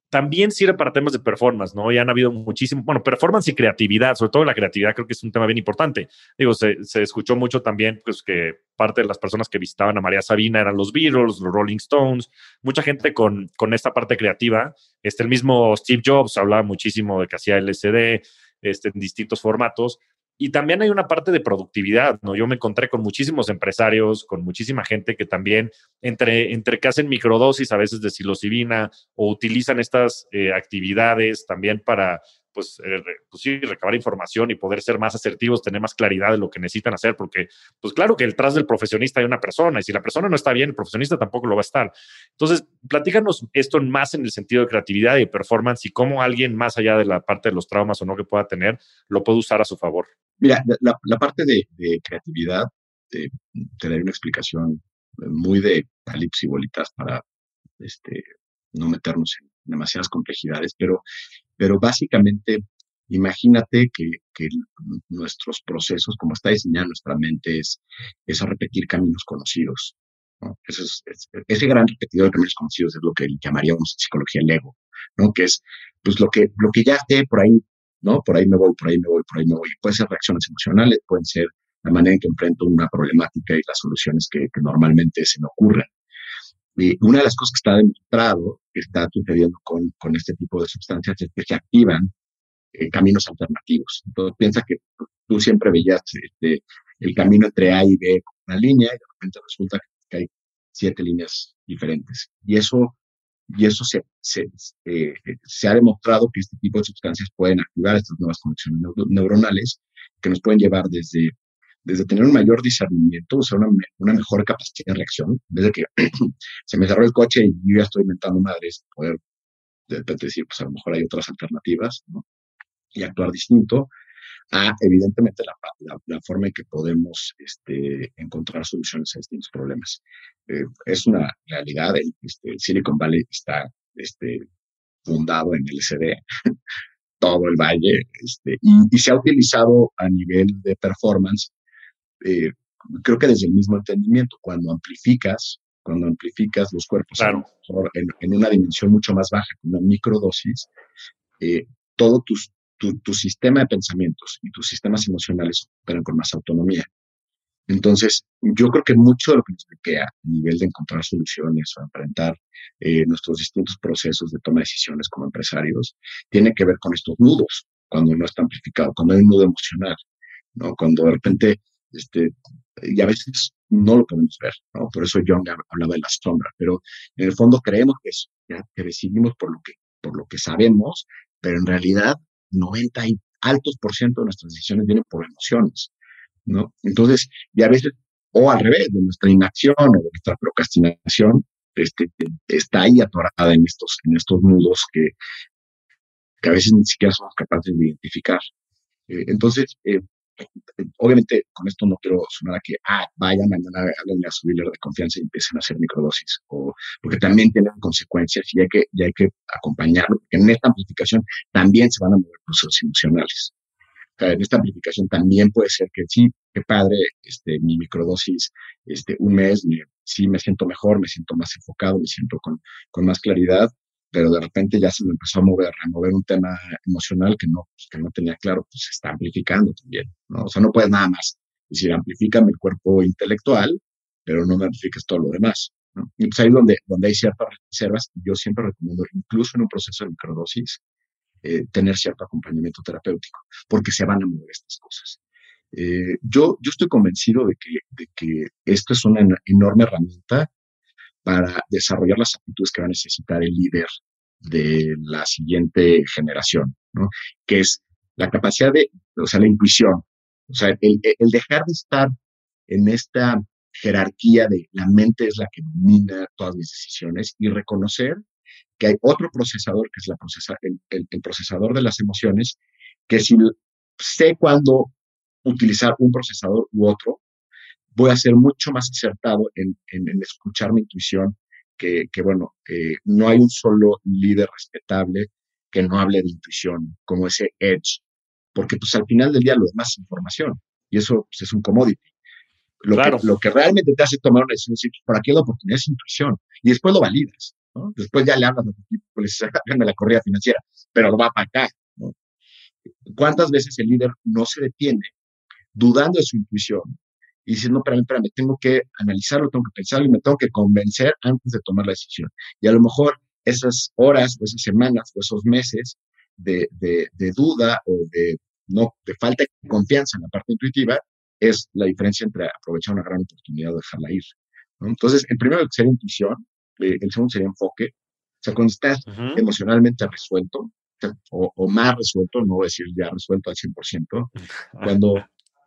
también sirve para temas de performance, ¿no? Ya han habido muchísimo, bueno, performance y creatividad, sobre todo la creatividad creo que es un tema bien importante. Digo, se, escuchó mucho también, pues que parte de las personas que visitaban a María Sabina eran los Beatles, los Rolling Stones, mucha gente con, con esta parte creativa. Este, el mismo Steve Jobs hablaba muchísimo de que hacía LSD este, en distintos formatos. Y también hay una parte de productividad, ¿no? Yo me encontré con muchísimos empresarios, con muchísima gente que también entre, entre que hacen microdosis a veces de psilocibina o utilizan estas eh, actividades también para pues, eh, pues, sí, recabar información y poder ser más asertivos, tener más claridad de lo que necesitan hacer, porque pues claro que detrás del profesionista hay una persona y si la persona no está bien, el profesionista tampoco lo va a estar. Entonces, platícanos esto más en el sentido de creatividad y performance y cómo alguien, más allá de la parte de los traumas o no que pueda tener, lo puede usar a su favor. Mira, la, parte de, creatividad, te daré una explicación muy de alips y bolitas para este, no meternos en demasiadas complejidades, pero pero básicamente, imagínate que, nuestros procesos, como está diseñada nuestra mente, es, es a repetir caminos conocidos. ese gran repetidor de caminos conocidos es lo que llamaríamos psicología el ego, ¿no? Que es, pues, lo que, lo que ya sé por ahí, ¿no? Por ahí me voy, por ahí me voy, por ahí me voy. Pueden ser reacciones emocionales, pueden ser la manera en que enfrento una problemática y las soluciones que, que normalmente se me ocurren. Y una de las cosas que está demostrado que está sucediendo con, con este tipo de sustancias es que se activan eh, caminos alternativos. Entonces piensa que tú siempre veías este, el camino entre A y B como una línea y de repente resulta que hay siete líneas diferentes. Y eso, y eso se, se, eh, se ha demostrado que este tipo de sustancias pueden activar estas nuevas conexiones neuronales que nos pueden llevar desde desde tener un mayor discernimiento, o sea, una, una mejor capacidad de reacción, desde que [CLEARS THROAT] se me cerró el coche y yo ya estoy inventando madres, poder de repente decir, pues a lo mejor hay otras alternativas, ¿no? Y actuar distinto, a evidentemente la, la, forma en que podemos este, encontrar soluciones a distintos problemas. Eh, es una realidad, el, este, Silicon Valley está este, fundado en el SD, [LAUGHS] todo el valle, este, y, y, se ha utilizado a nivel de performance eh, creo que desde el mismo entendimiento, cuando amplificas, cuando amplificas los cuerpos en, una dimensión mucho más baja, con una microdosis, eh, todo tu, tu, sistema de pensamientos y tus sistemas emocionales operan con más autonomía. Entonces, yo creo que mucho de lo que nos queda a nivel de encontrar soluciones o enfrentar eh, nuestros distintos procesos de toma de decisiones como empresarios tiene que ver con estos nudos, cuando no está amplificado, cuando hay un nudo emocional, ¿no? Cuando de repente este, y a veces no lo podemos ver, ¿no? Por eso John hablaba de la sombra, pero en el fondo creemos que, es, que decidimos por lo que, por lo que sabemos, pero en realidad 90 y altos por ciento de nuestras decisiones vienen por emociones, ¿no? Entonces, y a veces, o al revés, de nuestra inacción o de nuestra procrastinación, este, está ahí atorada en estos, en estos nudos que, que a veces ni siquiera somos capaces de identificar. Eh, entonces, eh, obviamente con esto no quiero sonar a que, ah, vayan mañana, háblenle a su dealer de confianza y empiecen a hacer microdosis, o, porque también tienen consecuencias y hay que, y hay que acompañarlo, porque en esta amplificación también se van a mover procesos emocionales. O sea, en esta amplificación también puede ser que sí, qué padre, este, mi microdosis, este, un mes, sí me siento mejor, me siento más enfocado, me siento con, con más claridad, pero de repente ya se me empezó a mover, a mover un tema emocional que no, pues, que no tenía claro, pues se está amplificando también, ¿no? O sea, no puedes nada más decir, amplifícame el cuerpo intelectual, pero no me amplifiques todo lo demás, ¿no? Y pues ahí es donde, donde hay ciertas reservas, yo siempre recomiendo, incluso en un proceso de microdosis, eh, tener cierto acompañamiento terapéutico, porque se van a mover estas cosas. Eh, yo, yo estoy convencido de que, de que esto es una enorme herramienta para desarrollar las actitudes que va a necesitar el líder de la siguiente generación, ¿no? Que es la capacidad de, o sea, la intuición, o sea, el, dejar de estar en esta jerarquía de la mente es la que domina todas mis decisiones y reconocer que hay otro procesador, que es la el, procesador de las emociones, que si sé cuándo utilizar un procesador u otro, voy a ser mucho más acertado en, en, escuchar mi intuición, que, que bueno, eh, no hay un solo líder respetable que no hable de intuición, como ese edge, porque pues al final del día lo demás es información y eso pues, es un commodity. Lo, claro. que, lo que realmente te hace tomar una decisión es por aquí la oportunidad es intuición y después lo validas. ¿no? Después ya le hablas a tu equipo, le dices, de la corrida financiera, pero lo va para acá. ¿no? ¿Cuántas veces el líder no se detiene dudando de su intuición y dices, no, espérame, espérame, tengo que analizarlo, tengo que pensarlo y me tengo que convencer antes de tomar la decisión. Y a lo mejor esas horas o esas semanas o esos meses de, de, de duda o de, no, de falta de confianza en la parte intuitiva es la diferencia entre aprovechar una gran oportunidad o dejarla ir. ¿no? Entonces, el primero sería intuición, eh, el segundo sería enfoque. O sea, cuando estás uh -huh. emocionalmente resuelto, o, o, más resuelto, no voy a decir ya resuelto al 100%, [LAUGHS] cuando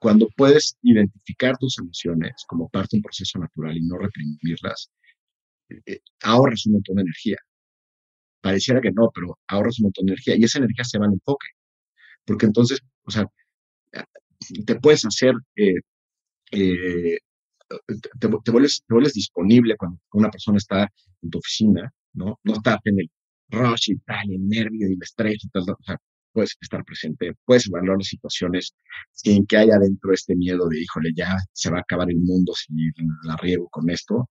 cuando puedes identificar tus emociones como parte de un proceso natural y no reprimirlas, eh, ahorras un montón de energía. Pareciera que no, pero ahorras un montón de energía y esa energía se va al enfoque. Porque entonces, o sea, te puedes hacer, eh, eh, te, te, vuelves, te vuelves disponible cuando una persona está en tu oficina, ¿no? No está en el rush y tal, y el nervio y el estrés y tal, o sea, puedes estar presente, puedes evaluar las situaciones sin que haya dentro este miedo de, híjole, ya se va a acabar el mundo si la riego con esto.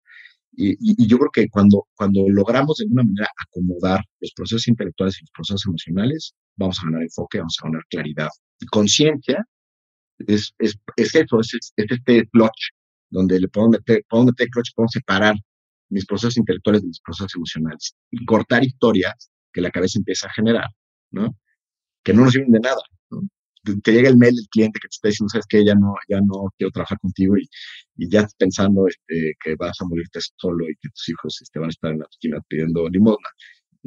Y, y, y, yo creo que cuando, cuando logramos de alguna manera acomodar los procesos intelectuales y los procesos emocionales, vamos a ganar enfoque, vamos a ganar claridad. Y conciencia es, es, es eso, es, es, este clutch, donde le podemos meter, podemos meter clutch, podemos separar mis procesos intelectuales de mis procesos emocionales y cortar historias que la cabeza empieza a generar, ¿no? Que no nos sirven de nada. ¿no? Te llega el mail del cliente que te está diciendo, sabes que ya no, ya no quiero trabajar contigo y, y ya pensando este, que vas a morirte solo y que tus hijos este, van a estar en la esquina pidiendo limosna.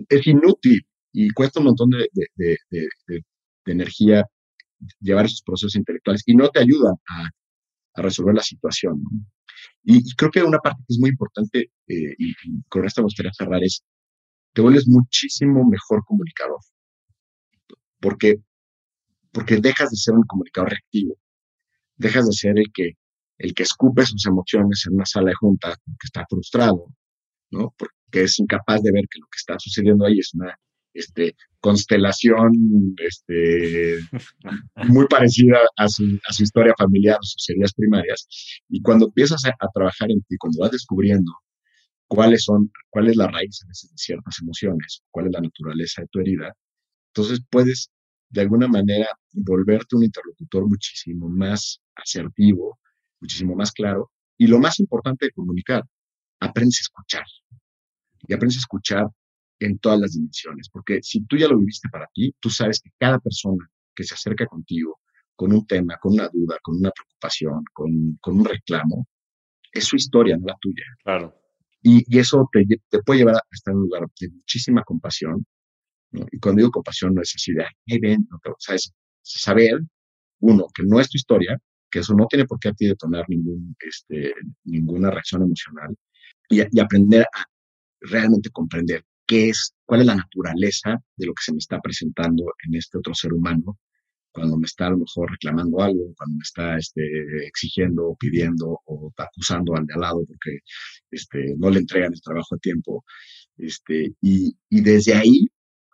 Es inútil y cuesta un montón de, de, de, de, energía llevar esos procesos intelectuales y no te ayuda a, a resolver la situación. ¿no? Y, y, creo que una parte que es muy importante, eh, y, y con esto me gustaría cerrar, es te vuelves muchísimo mejor comunicador porque, porque dejas de ser un comunicador reactivo, dejas de ser el que, el que escupe sus emociones en una sala de juntas porque está frustrado, ¿no? Porque es incapaz de ver que lo que está sucediendo ahí es una este, constelación este, muy parecida a su, a su historia familiar, a sus heridas primarias. Y cuando empiezas a, trabajar en ti, cuando vas descubriendo cuáles son, cuál es la raíz de ciertas emociones, cuál es la naturaleza de tu herida, entonces puedes de alguna manera volverte un interlocutor muchísimo más asertivo, muchísimo más claro. Y lo más importante de comunicar, aprendes a escuchar. Y aprendes a escuchar en todas las dimensiones. Porque si tú ya lo viviste para ti, tú sabes que cada persona que se acerca contigo con un tema, con una duda, con una preocupación, con, con un reclamo, es su historia, no la tuya. Claro. Y, y eso te, te, puede llevar a estar en un lugar de muchísima compasión, ¿no? Y cuando digo compasión no es así de, hey, ven, no, o sea, es saber, uno, que no es tu historia, que eso no tiene por qué a ti detonar ningún, este, ninguna reacción emocional, y, y aprender a realmente comprender qué es, cuál es la naturaleza de lo que se me está presentando en este otro ser humano, cuando me está a lo mejor reclamando algo, cuando me está este, exigiendo, pidiendo o acusando al de al lado porque este, no le entregan el trabajo a tiempo. Este, y, y desde ahí,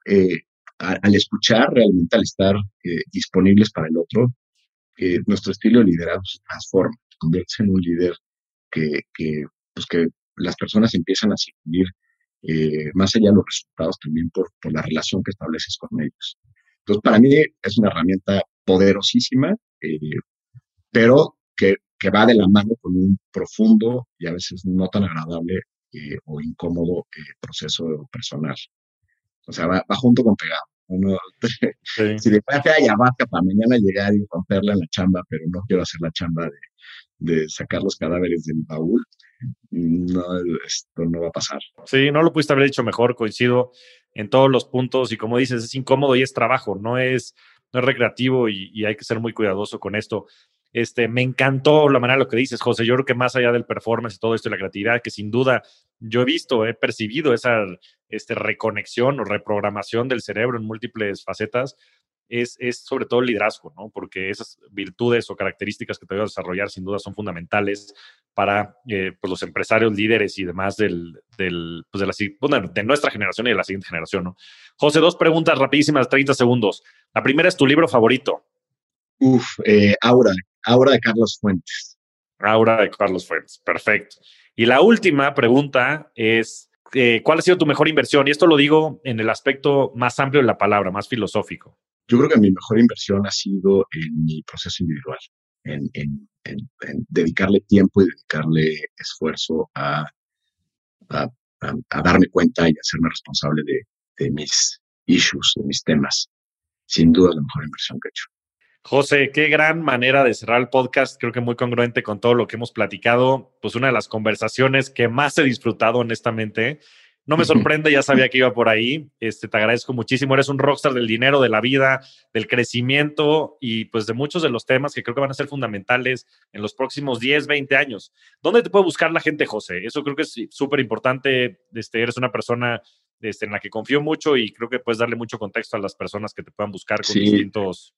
eh, al escuchar realmente, al estar eh, disponibles para el otro, eh, nuestro estilo de liderazgo se transforma, se convierte en un líder que, pues que las personas empiezan a seguir más allá de los resultados también por, la relación que estableces con ellos. Entonces, para mí es una herramienta poderosísima, eh, pero que, va de la mano con un profundo y a veces no tan agradable eh, o incómodo eh, proceso personal. O sea, va, junto con pegado. [LAUGHS] Si de repente hay ayahuasca para mañana llegar y romperla en la chamba, pero no quiero hacer la chamba de, de sacar los cadáveres del baúl, no, esto no va a pasar. Sí, no lo pudiste haber dicho mejor, coincido en todos los puntos y como dices, es incómodo y es trabajo, no es, no es recreativo y, hay que ser muy cuidadoso con esto. Este, me encantó la manera de lo que dices, José. Yo creo que más allá del performance y todo esto y la creatividad, que sin duda yo he visto, he percibido esa este, reconexión o reprogramación del cerebro en múltiples facetas, es, sobre todo el liderazgo, ¿no? Porque esas virtudes o características que te voy a desarrollar sin duda son fundamentales para eh, pues los empresarios líderes y demás del, pues de nuestra generación y de la siguiente generación, ¿no? José, dos preguntas rapidísimas, 30 segundos. La primera es tu libro favorito. Uf, eh, Aura, Aura de Carlos Fuentes. Aura de Carlos Fuentes, perfecto. Y la última pregunta es, eh, ¿cuál ha sido tu mejor inversión? Y esto lo digo en el aspecto más amplio de la palabra, más filosófico. Yo creo que mi mejor inversión ha sido en mi proceso individual, en, en, en, dedicarle tiempo y dedicarle esfuerzo a, a, a, darme cuenta y hacerme responsable de, de mis issues, de mis temas. Sin duda la mejor inversión que he hecho. José, qué gran manera de cerrar el podcast, creo que muy congruente con todo lo que hemos platicado, pues una de las conversaciones que más he disfrutado honestamente no me [LAUGHS] sorprende, ya sabía que iba por ahí. Este, te agradezco muchísimo. Eres un rockstar del dinero, de la vida, del crecimiento y pues de muchos de los temas que creo que van a ser fundamentales en los próximos 10, 20 años. ¿Dónde te puede buscar la gente, José? Eso creo que es súper importante. Este, eres una persona este, en la que confío mucho y creo que puedes darle mucho contexto a las personas que te puedan buscar con distintos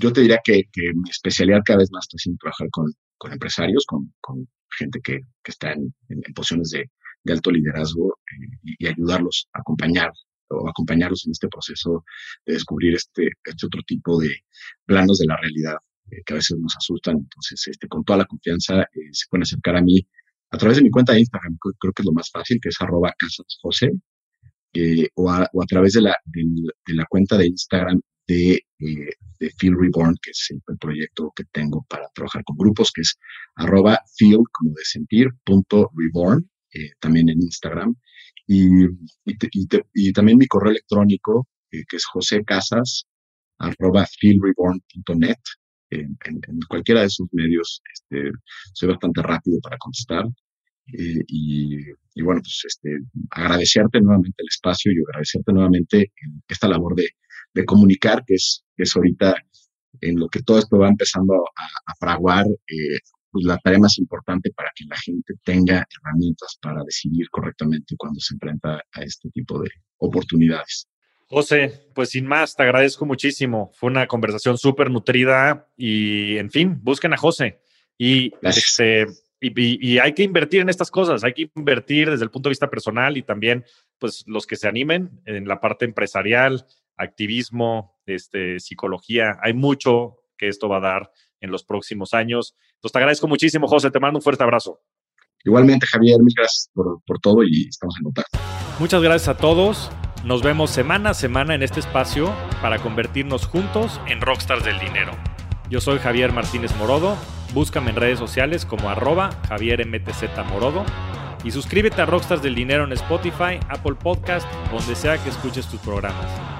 Yo te diría que, mi especialidad cada vez más está siendo trabajar con, con empresarios, con, con gente que, que está en posiciones de de alto liderazgo eh, y, ayudarlos a acompañar o acompañarlos en este proceso de descubrir este, este otro tipo de planos de la realidad eh, que a veces nos asustan. Entonces, este, con toda la confianza, eh, se pueden acercar a mí a través de mi cuenta de Instagram, creo que es lo más fácil, que es arroba casasjose, o, a, o a través de la, de, la cuenta de Instagram de, de Feel Reborn, que es el, proyecto que tengo para trabajar con grupos, que es arroba de sentir, punto reborn, eh, también en Instagram. Y, y, también mi correo electrónico, eh, que es josecasas, arroba feelreborn.net. En, cualquiera de esos medios este, soy bastante rápido para contestar. Eh, y, y, bueno, pues este, agradecerte nuevamente el espacio y agradecerte nuevamente esta labor de, de comunicar, que es, que es ahorita en lo que todo esto va empezando a, a fraguar, eh, pues, la tarea más importante para que la gente tenga herramientas para decidir correctamente cuando se enfrenta a este tipo de oportunidades. José, pues sin más, te agradezco muchísimo. Fue una conversación súper nutrida y, en fin, busquen a José. Y, este, y, y, hay que invertir en estas cosas, hay que invertir desde el punto de vista personal y también, pues, los que se animen en la parte empresarial, activismo, este, psicología. Hay mucho que esto va a dar en los próximos años. Entonces, te agradezco muchísimo, José. Te mando un fuerte abrazo. Igualmente, Javier, muchas gracias por, por todo y estamos en contacto. Muchas gracias a todos. Nos vemos semana a semana en este espacio para convertirnos juntos en rockstars del dinero. Yo soy Javier Martínez Morodo. Búscame en redes sociales como arroba Javier MTZ Morodo. Y suscríbete a Rockstars del Dinero en Spotify, Apple Podcast, donde sea que escuches tus programas.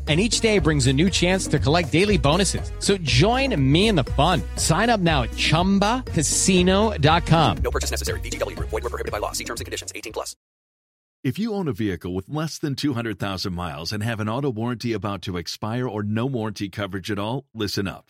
and each day brings a new chance to collect daily bonuses. So join me in the fun. Sign up now at ChumbaCasino.com. No purchase necessary. VGW. Void were prohibited by law. See terms and conditions. 18 plus. If you own a vehicle with less than 200,000 miles and have an auto warranty about to expire or no warranty coverage at all, listen up.